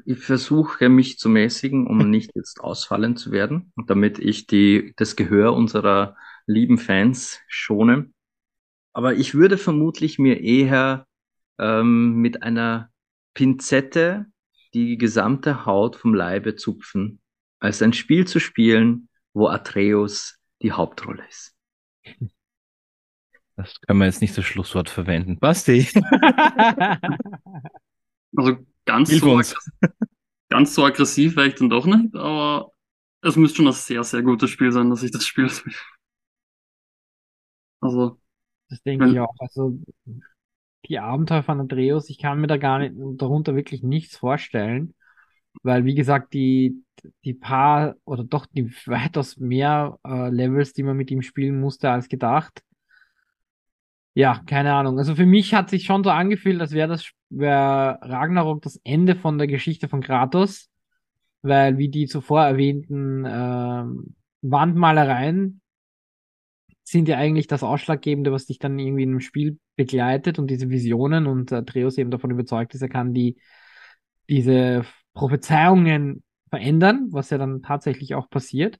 Ich versuche mich zu mäßigen, um nicht jetzt ausfallen zu werden, damit ich die, das Gehör unserer lieben Fans schone. Aber ich würde vermutlich mir eher ähm, mit einer Pinzette die gesamte Haut vom Leibe zupfen, als ein Spiel zu spielen, wo Atreus die Hauptrolle ist. Das können wir jetzt nicht das Schlusswort verwenden. Basti. also ganz so, ganz so aggressiv wäre ich dann doch nicht, aber es müsste schon ein sehr, sehr gutes Spiel sein, dass ich das spiele. Also. Das denke ich auch. Also die Abenteuer von Andreas, ich kann mir da gar nicht darunter wirklich nichts vorstellen, weil wie gesagt, die, die paar oder doch die weitaus mehr äh, Levels, die man mit ihm spielen musste als gedacht, ja, keine Ahnung. Also für mich hat sich schon so angefühlt, als wäre das wär Ragnarok das Ende von der Geschichte von Kratos, weil wie die zuvor erwähnten äh, Wandmalereien sind ja eigentlich das Ausschlaggebende, was dich dann irgendwie in einem Spiel begleitet und diese Visionen und äh, Treus eben davon überzeugt ist, er kann die diese Prophezeiungen verändern, was ja dann tatsächlich auch passiert.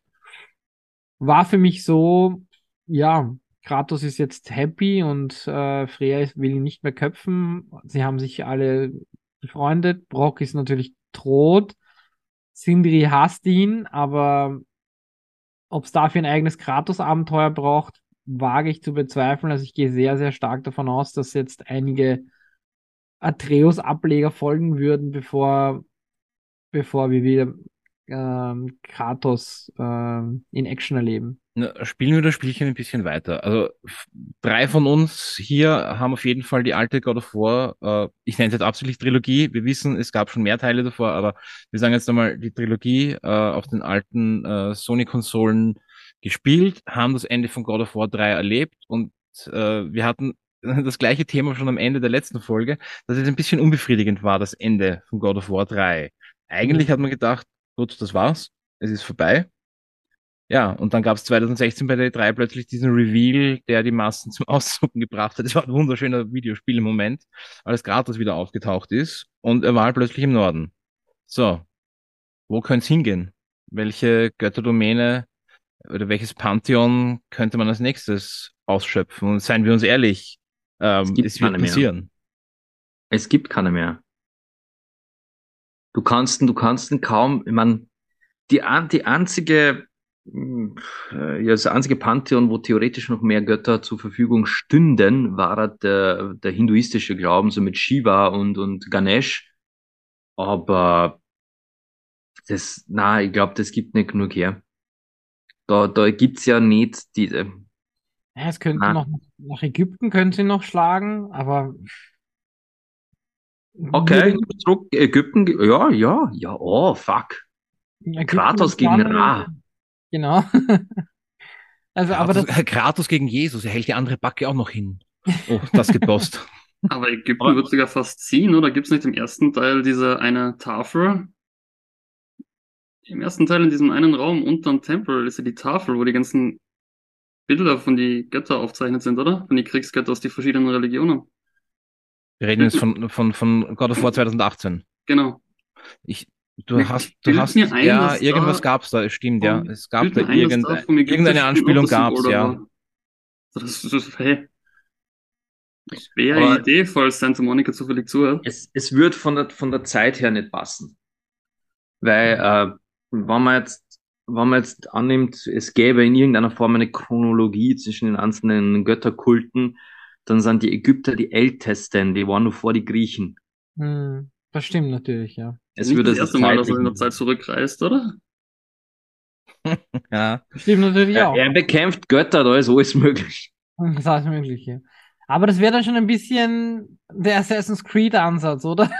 War für mich so, ja, Kratos ist jetzt happy und äh, Freya will ihn nicht mehr köpfen. Sie haben sich alle befreundet. Brock ist natürlich tot. Sindri hasst ihn, aber ob es dafür ein eigenes Kratos-Abenteuer braucht, wage ich zu bezweifeln. Also ich gehe sehr, sehr stark davon aus, dass jetzt einige Atreus-Ableger folgen würden, bevor, bevor wir wieder ähm, Kratos ähm, in Action erleben. Na, spielen wir das Spielchen ein bisschen weiter. Also drei von uns hier haben auf jeden Fall die alte God of War, äh, ich nenne es jetzt absichtlich Trilogie. Wir wissen, es gab schon mehr Teile davor, aber wir sagen jetzt einmal die Trilogie äh, auf den alten äh, Sony-Konsolen gespielt, haben das Ende von God of War 3 erlebt und äh, wir hatten das gleiche Thema schon am Ende der letzten Folge, dass es ein bisschen unbefriedigend war, das Ende von God of War 3. Eigentlich mhm. hat man gedacht, gut, das war's, es ist vorbei. Ja, und dann gab es 2016 bei der E3 plötzlich diesen Reveal, der die Massen zum Auszucken gebracht hat. Das war ein wunderschöner Videospielmoment, als Kratos wieder aufgetaucht ist und er war plötzlich im Norden. So, wo könnte es hingehen? Welche Götterdomäne oder welches Pantheon könnte man als nächstes ausschöpfen? Und seien wir uns ehrlich, ähm, es, es wird passieren. Mehr. Es gibt keine mehr. Du kannst, du kannst kaum, ich meine, die, die einzige äh, ja, das einzige Pantheon, wo theoretisch noch mehr Götter zur Verfügung stünden, war der, der hinduistische Glauben, so mit Shiva und, und Ganesh. Aber das, na, ich glaube, das gibt nicht genug her. Da, da gibt's ja nicht diese. Ja, es könnte na. noch nach Ägypten können sie noch schlagen, aber Okay, zurück Ägypten. Ja, ja, ja, oh, fuck. Ägypten Kratos gegen Ra. Genau. also, aber Kratos, das, Kratos gegen Jesus, er hält die andere Backe auch noch hin. Oh, das geht post. Aber Ägypten Aber- wird sogar fast ziehen, oder? Gibt es nicht im ersten Teil diese eine Tafel? Im ersten Teil in diesem einen Raum unter dem Tempel ist ja die Tafel, wo die ganzen Bilder von die Götter aufzeichnet sind, oder? Von die Kriegsgötter aus die verschiedenen Religionen. Wir reden jetzt von, von, von God of War 2018. Genau. Ich, du hast, du hast, mir ein, ja, irgendwas da gab's da, es stimmt, ja. Es gab da mir ein, irgendeine Anspielung das gab's, Symbol ja. war. Das ist, hey. Das wäre eine Idee, falls Santa Monica zufällig zuhört. Es, es wird von der, von der Zeit her nicht passen. Weil, äh, wenn man jetzt, wenn man jetzt annimmt, es gäbe in irgendeiner Form eine Chronologie zwischen den einzelnen Götterkulten, dann sind die Ägypter die ältesten, die waren nur vor die Griechen. hm, das stimmt natürlich, ja. Es nicht würde das erste Mal, dass er in der Zeit zurückreist, oder? ja. Das stimmt natürlich er, auch. er bekämpft Götter, da ist alles möglich. Das ist alles Mögliche. Aber das wäre dann schon ein bisschen der Assassin's Creed-Ansatz, oder?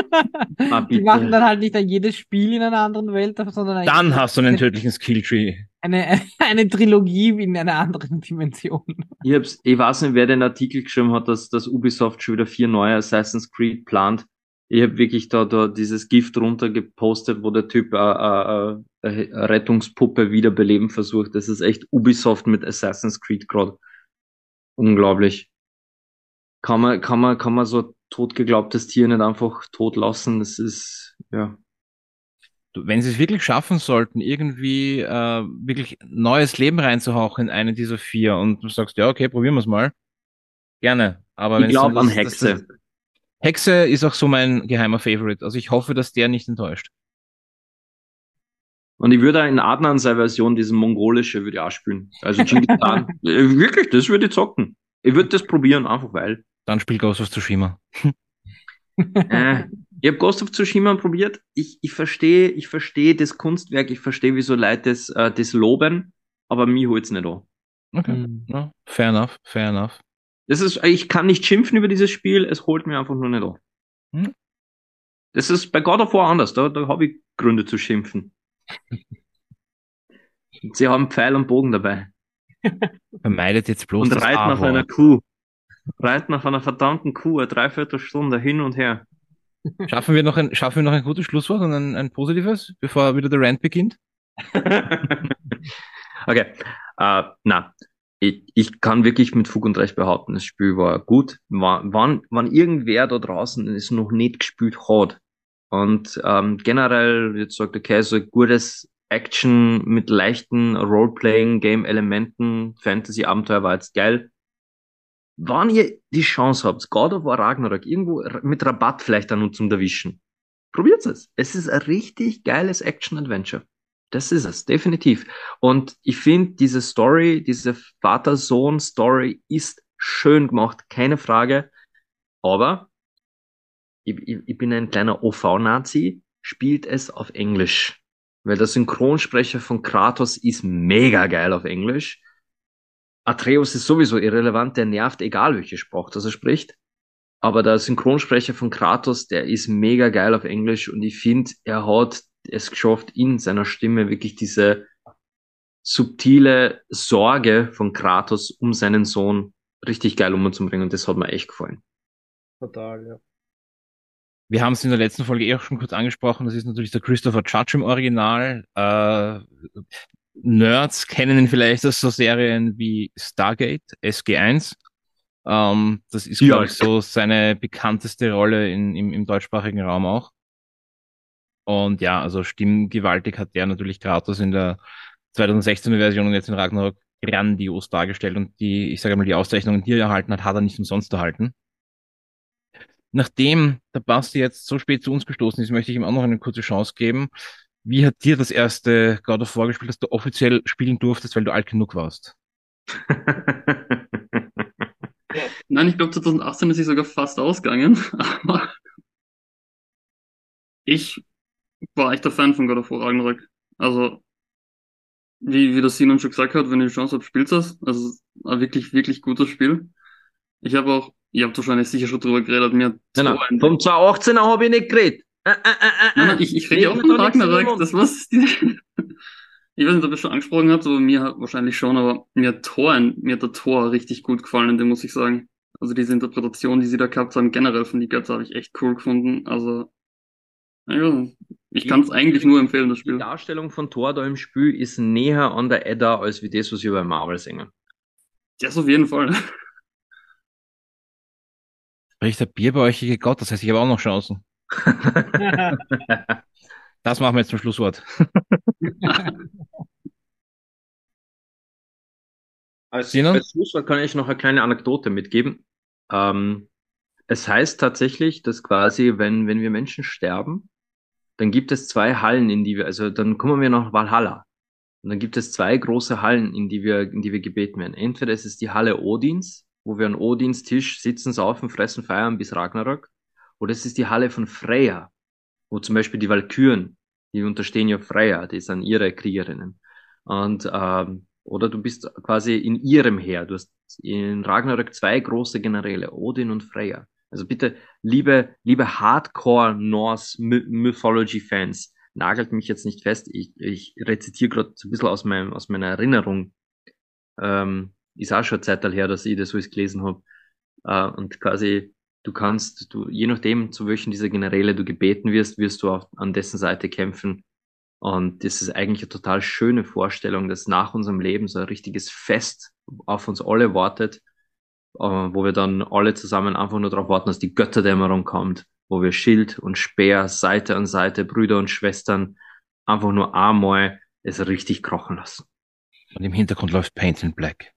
Ah, Die machen dann halt nicht jedes Spiel in einer anderen Welt, sondern eine, Dann hast du einen tödlichen Skilltree. eine, eine Trilogie in einer anderen Dimension. Ich, hab's, ich weiß nicht, wer den Artikel geschrieben hat, dass, dass Ubisoft schon wieder vier neue Assassin's Creed plant. Ich habe wirklich da, da dieses Gift runter gepostet, wo der Typ äh, äh, äh, eine Rettungspuppe wiederbeleben versucht. Das ist echt Ubisoft mit Assassin's Creed gerade. Unglaublich. Kann man, kann man, kann man so totgeglaubtes Tier nicht einfach tot lassen? Das ist, ja. Wenn sie es wirklich schaffen sollten, irgendwie äh, wirklich neues Leben reinzuhauchen in eine dieser vier und du sagst, ja, okay, probieren wir es mal. Gerne. Aber Ich glaube an Hexe. das- Hexe ist auch so mein geheimer Favorite. Also ich hoffe, dass der nicht enttäuscht. Und ich würde in Adnan seine Version, diese mongolische, würde ich auch spielen. Also Genghis Khan. Äh, wirklich, das würde ich zocken. Ich würde das probieren, einfach weil. Dann spielt Ghost of Tsushima. Äh, ich habe Ghost of Tsushima probiert. Ich, ich verstehe, ich verstehe das Kunstwerk, ich verstehe, wieso Leute das, äh, das loben, aber mir holt's nicht an. Okay. Hm. Ja, fair enough, fair enough. Das ist, ich kann nicht schimpfen über dieses Spiel, es holt mir einfach nur nicht an. Hm. Das ist bei God of War anders, da, da habe ich Gründe zu schimpfen. Sie haben Pfeil und Bogen dabei Vermeidet jetzt bloß und das reiten auf einer Kuh. Reiten auf einer verdammten Kuh, eine Dreiviertelstunde hin und her. Schaffen wir noch ein, schaffen wir noch ein gutes Schlusswort und ein, ein positives, bevor wieder der Rant beginnt? okay, äh, na, ich, ich kann wirklich mit Fug und Recht behaupten, das Spiel war gut. Wann, wann irgendwer da draußen es noch nicht gespielt hat und ähm, generell jetzt sagt, okay, so ein gutes Action mit leichten Role-Playing-Game-Elementen, Fantasy-Abenteuer war jetzt geil. Wann ihr die Chance habt, God of War Ragnarok irgendwo mit Rabatt vielleicht dann zum Erwischen, probiert es. Es ist ein richtig geiles Action-Adventure. Das ist es, definitiv. Und ich finde, diese Story, diese Vater-Sohn-Story ist schön gemacht, keine Frage. Aber ich, ich, ich bin ein kleiner OV-Nazi, spielt es auf Englisch. Weil der Synchronsprecher von Kratos ist mega geil auf Englisch. Atreus ist sowieso irrelevant, der nervt, egal welche Sprache das er spricht. Aber der Synchronsprecher von Kratos, der ist mega geil auf Englisch und ich finde, er hat es geschafft, in seiner Stimme wirklich diese subtile Sorge von Kratos um seinen Sohn richtig geil umzubringen und das hat mir echt gefallen. Total, ja. Wir haben es in der letzten Folge eh auch schon kurz angesprochen. Das ist natürlich der Christopher Judge im Original. Äh, Nerds kennen ihn vielleicht aus so Serien wie Stargate, SG1. Ähm, das ist, Ja. glaube ich, so seine bekannteste Rolle in, im, im deutschsprachigen Raum auch. Und ja, also stimmgewaltig hat der natürlich Kratos in der 2016er Version und jetzt in Ragnarok grandios dargestellt. Und die, ich sage mal, die Auszeichnungen, die er erhalten hat, hat er nicht umsonst erhalten. Nachdem der Basti jetzt so spät zu uns gestoßen ist, möchte ich ihm auch noch eine kurze Chance geben. Wie hat dir das erste God of War gespielt, das du offiziell spielen durftest, weil du alt genug warst? Nein, ich glaube 2018 ist sie sogar fast ausgegangen, aber ich war echt der Fan von God of War Ragnarok. Also, wie, wie das Sinan schon gesagt hat, wenn ihr die Chance habt, spielt das. Also, es ist ein wirklich, wirklich gutes Spiel. Ich habe auch Ihr habt wahrscheinlich sicher schon drüber geredet. Mir nein, nein, vom 218er habe ich nicht geredet. Äh, äh, äh, nein, nein, ich, ich rede ja auch von Ragnarök. Das was die, Ich weiß nicht, ob ihr schon angesprochen habt, aber mir wahrscheinlich schon, aber mir hat Thor, mir hat der Tor richtig gut gefallen, den muss ich sagen. Also diese Interpretation, die sie da gehabt haben, generell von die Götter, habe ich echt cool gefunden. Also, ja, ich kann es eigentlich nur empfehlen, das Spiel. Die Darstellung von Thor da im Spiel ist näher an der Edda, als wie das, was wir bei Marvel singen. Das auf jeden Fall. Spricht der bierbäuchige Gott, das heißt, ich habe auch noch Chancen. das machen wir jetzt zum Schlusswort. als, als Schlusswort kann ich noch eine kleine Anekdote mitgeben. Ähm, es heißt tatsächlich, dass quasi, wenn, wenn wir Menschen sterben, dann gibt es zwei Hallen, in die wir, also dann kommen wir nach Valhalla. Und dann gibt es zwei große Hallen, in die wir, in die wir gebeten werden. Entweder es ist die Halle Odins, wo wir an Odins Tisch sitzen, saufen, fressen, feiern bis Ragnarök. Oder es ist die Halle von Freya, wo zum Beispiel die Valkyren, die unterstehen ja Freya, die sind ihre Kriegerinnen. Und ähm, oder du bist quasi in ihrem Heer. Du hast in Ragnarök zwei große Generäle, Odin und Freya. Also bitte, liebe, liebe Hardcore Norse Mythology Fans, nagelt mich jetzt nicht fest. Ich, ich rezitiere gerade so ein bisschen aus, meinem, aus meiner Erinnerung. Ähm, ist auch schon Zeit her, dass ich das so gelesen habe. Äh, und quasi, du kannst, du, je nachdem, zu welchen dieser Generäle du gebeten wirst, wirst du auf, an dessen Seite kämpfen. Und das ist eigentlich eine total schöne Vorstellung, dass nach unserem Leben so ein richtiges Fest auf uns alle wartet, äh, wo wir dann alle zusammen einfach nur darauf warten, dass die Götterdämmerung kommt, wo wir Schild und Speer Seite an Seite, Brüder und Schwestern, einfach nur einmal es richtig krochen lassen. Und im Hintergrund läuft Paint in Black.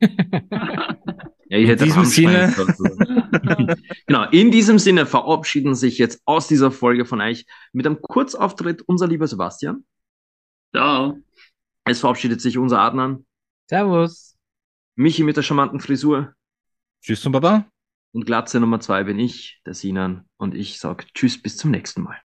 Ja, ich in diesem Sinne. genau, in diesem Sinne verabschieden sich jetzt aus dieser Folge von euch mit einem Kurzauftritt unser lieber Sebastian. Ja. Es verabschiedet sich unser Adnan. Servus. Michi mit der charmanten Frisur. Tschüss zum Baba. Und Glatze Nummer zwei bin ich, der Sinan. Und ich sag Tschüss bis zum nächsten Mal.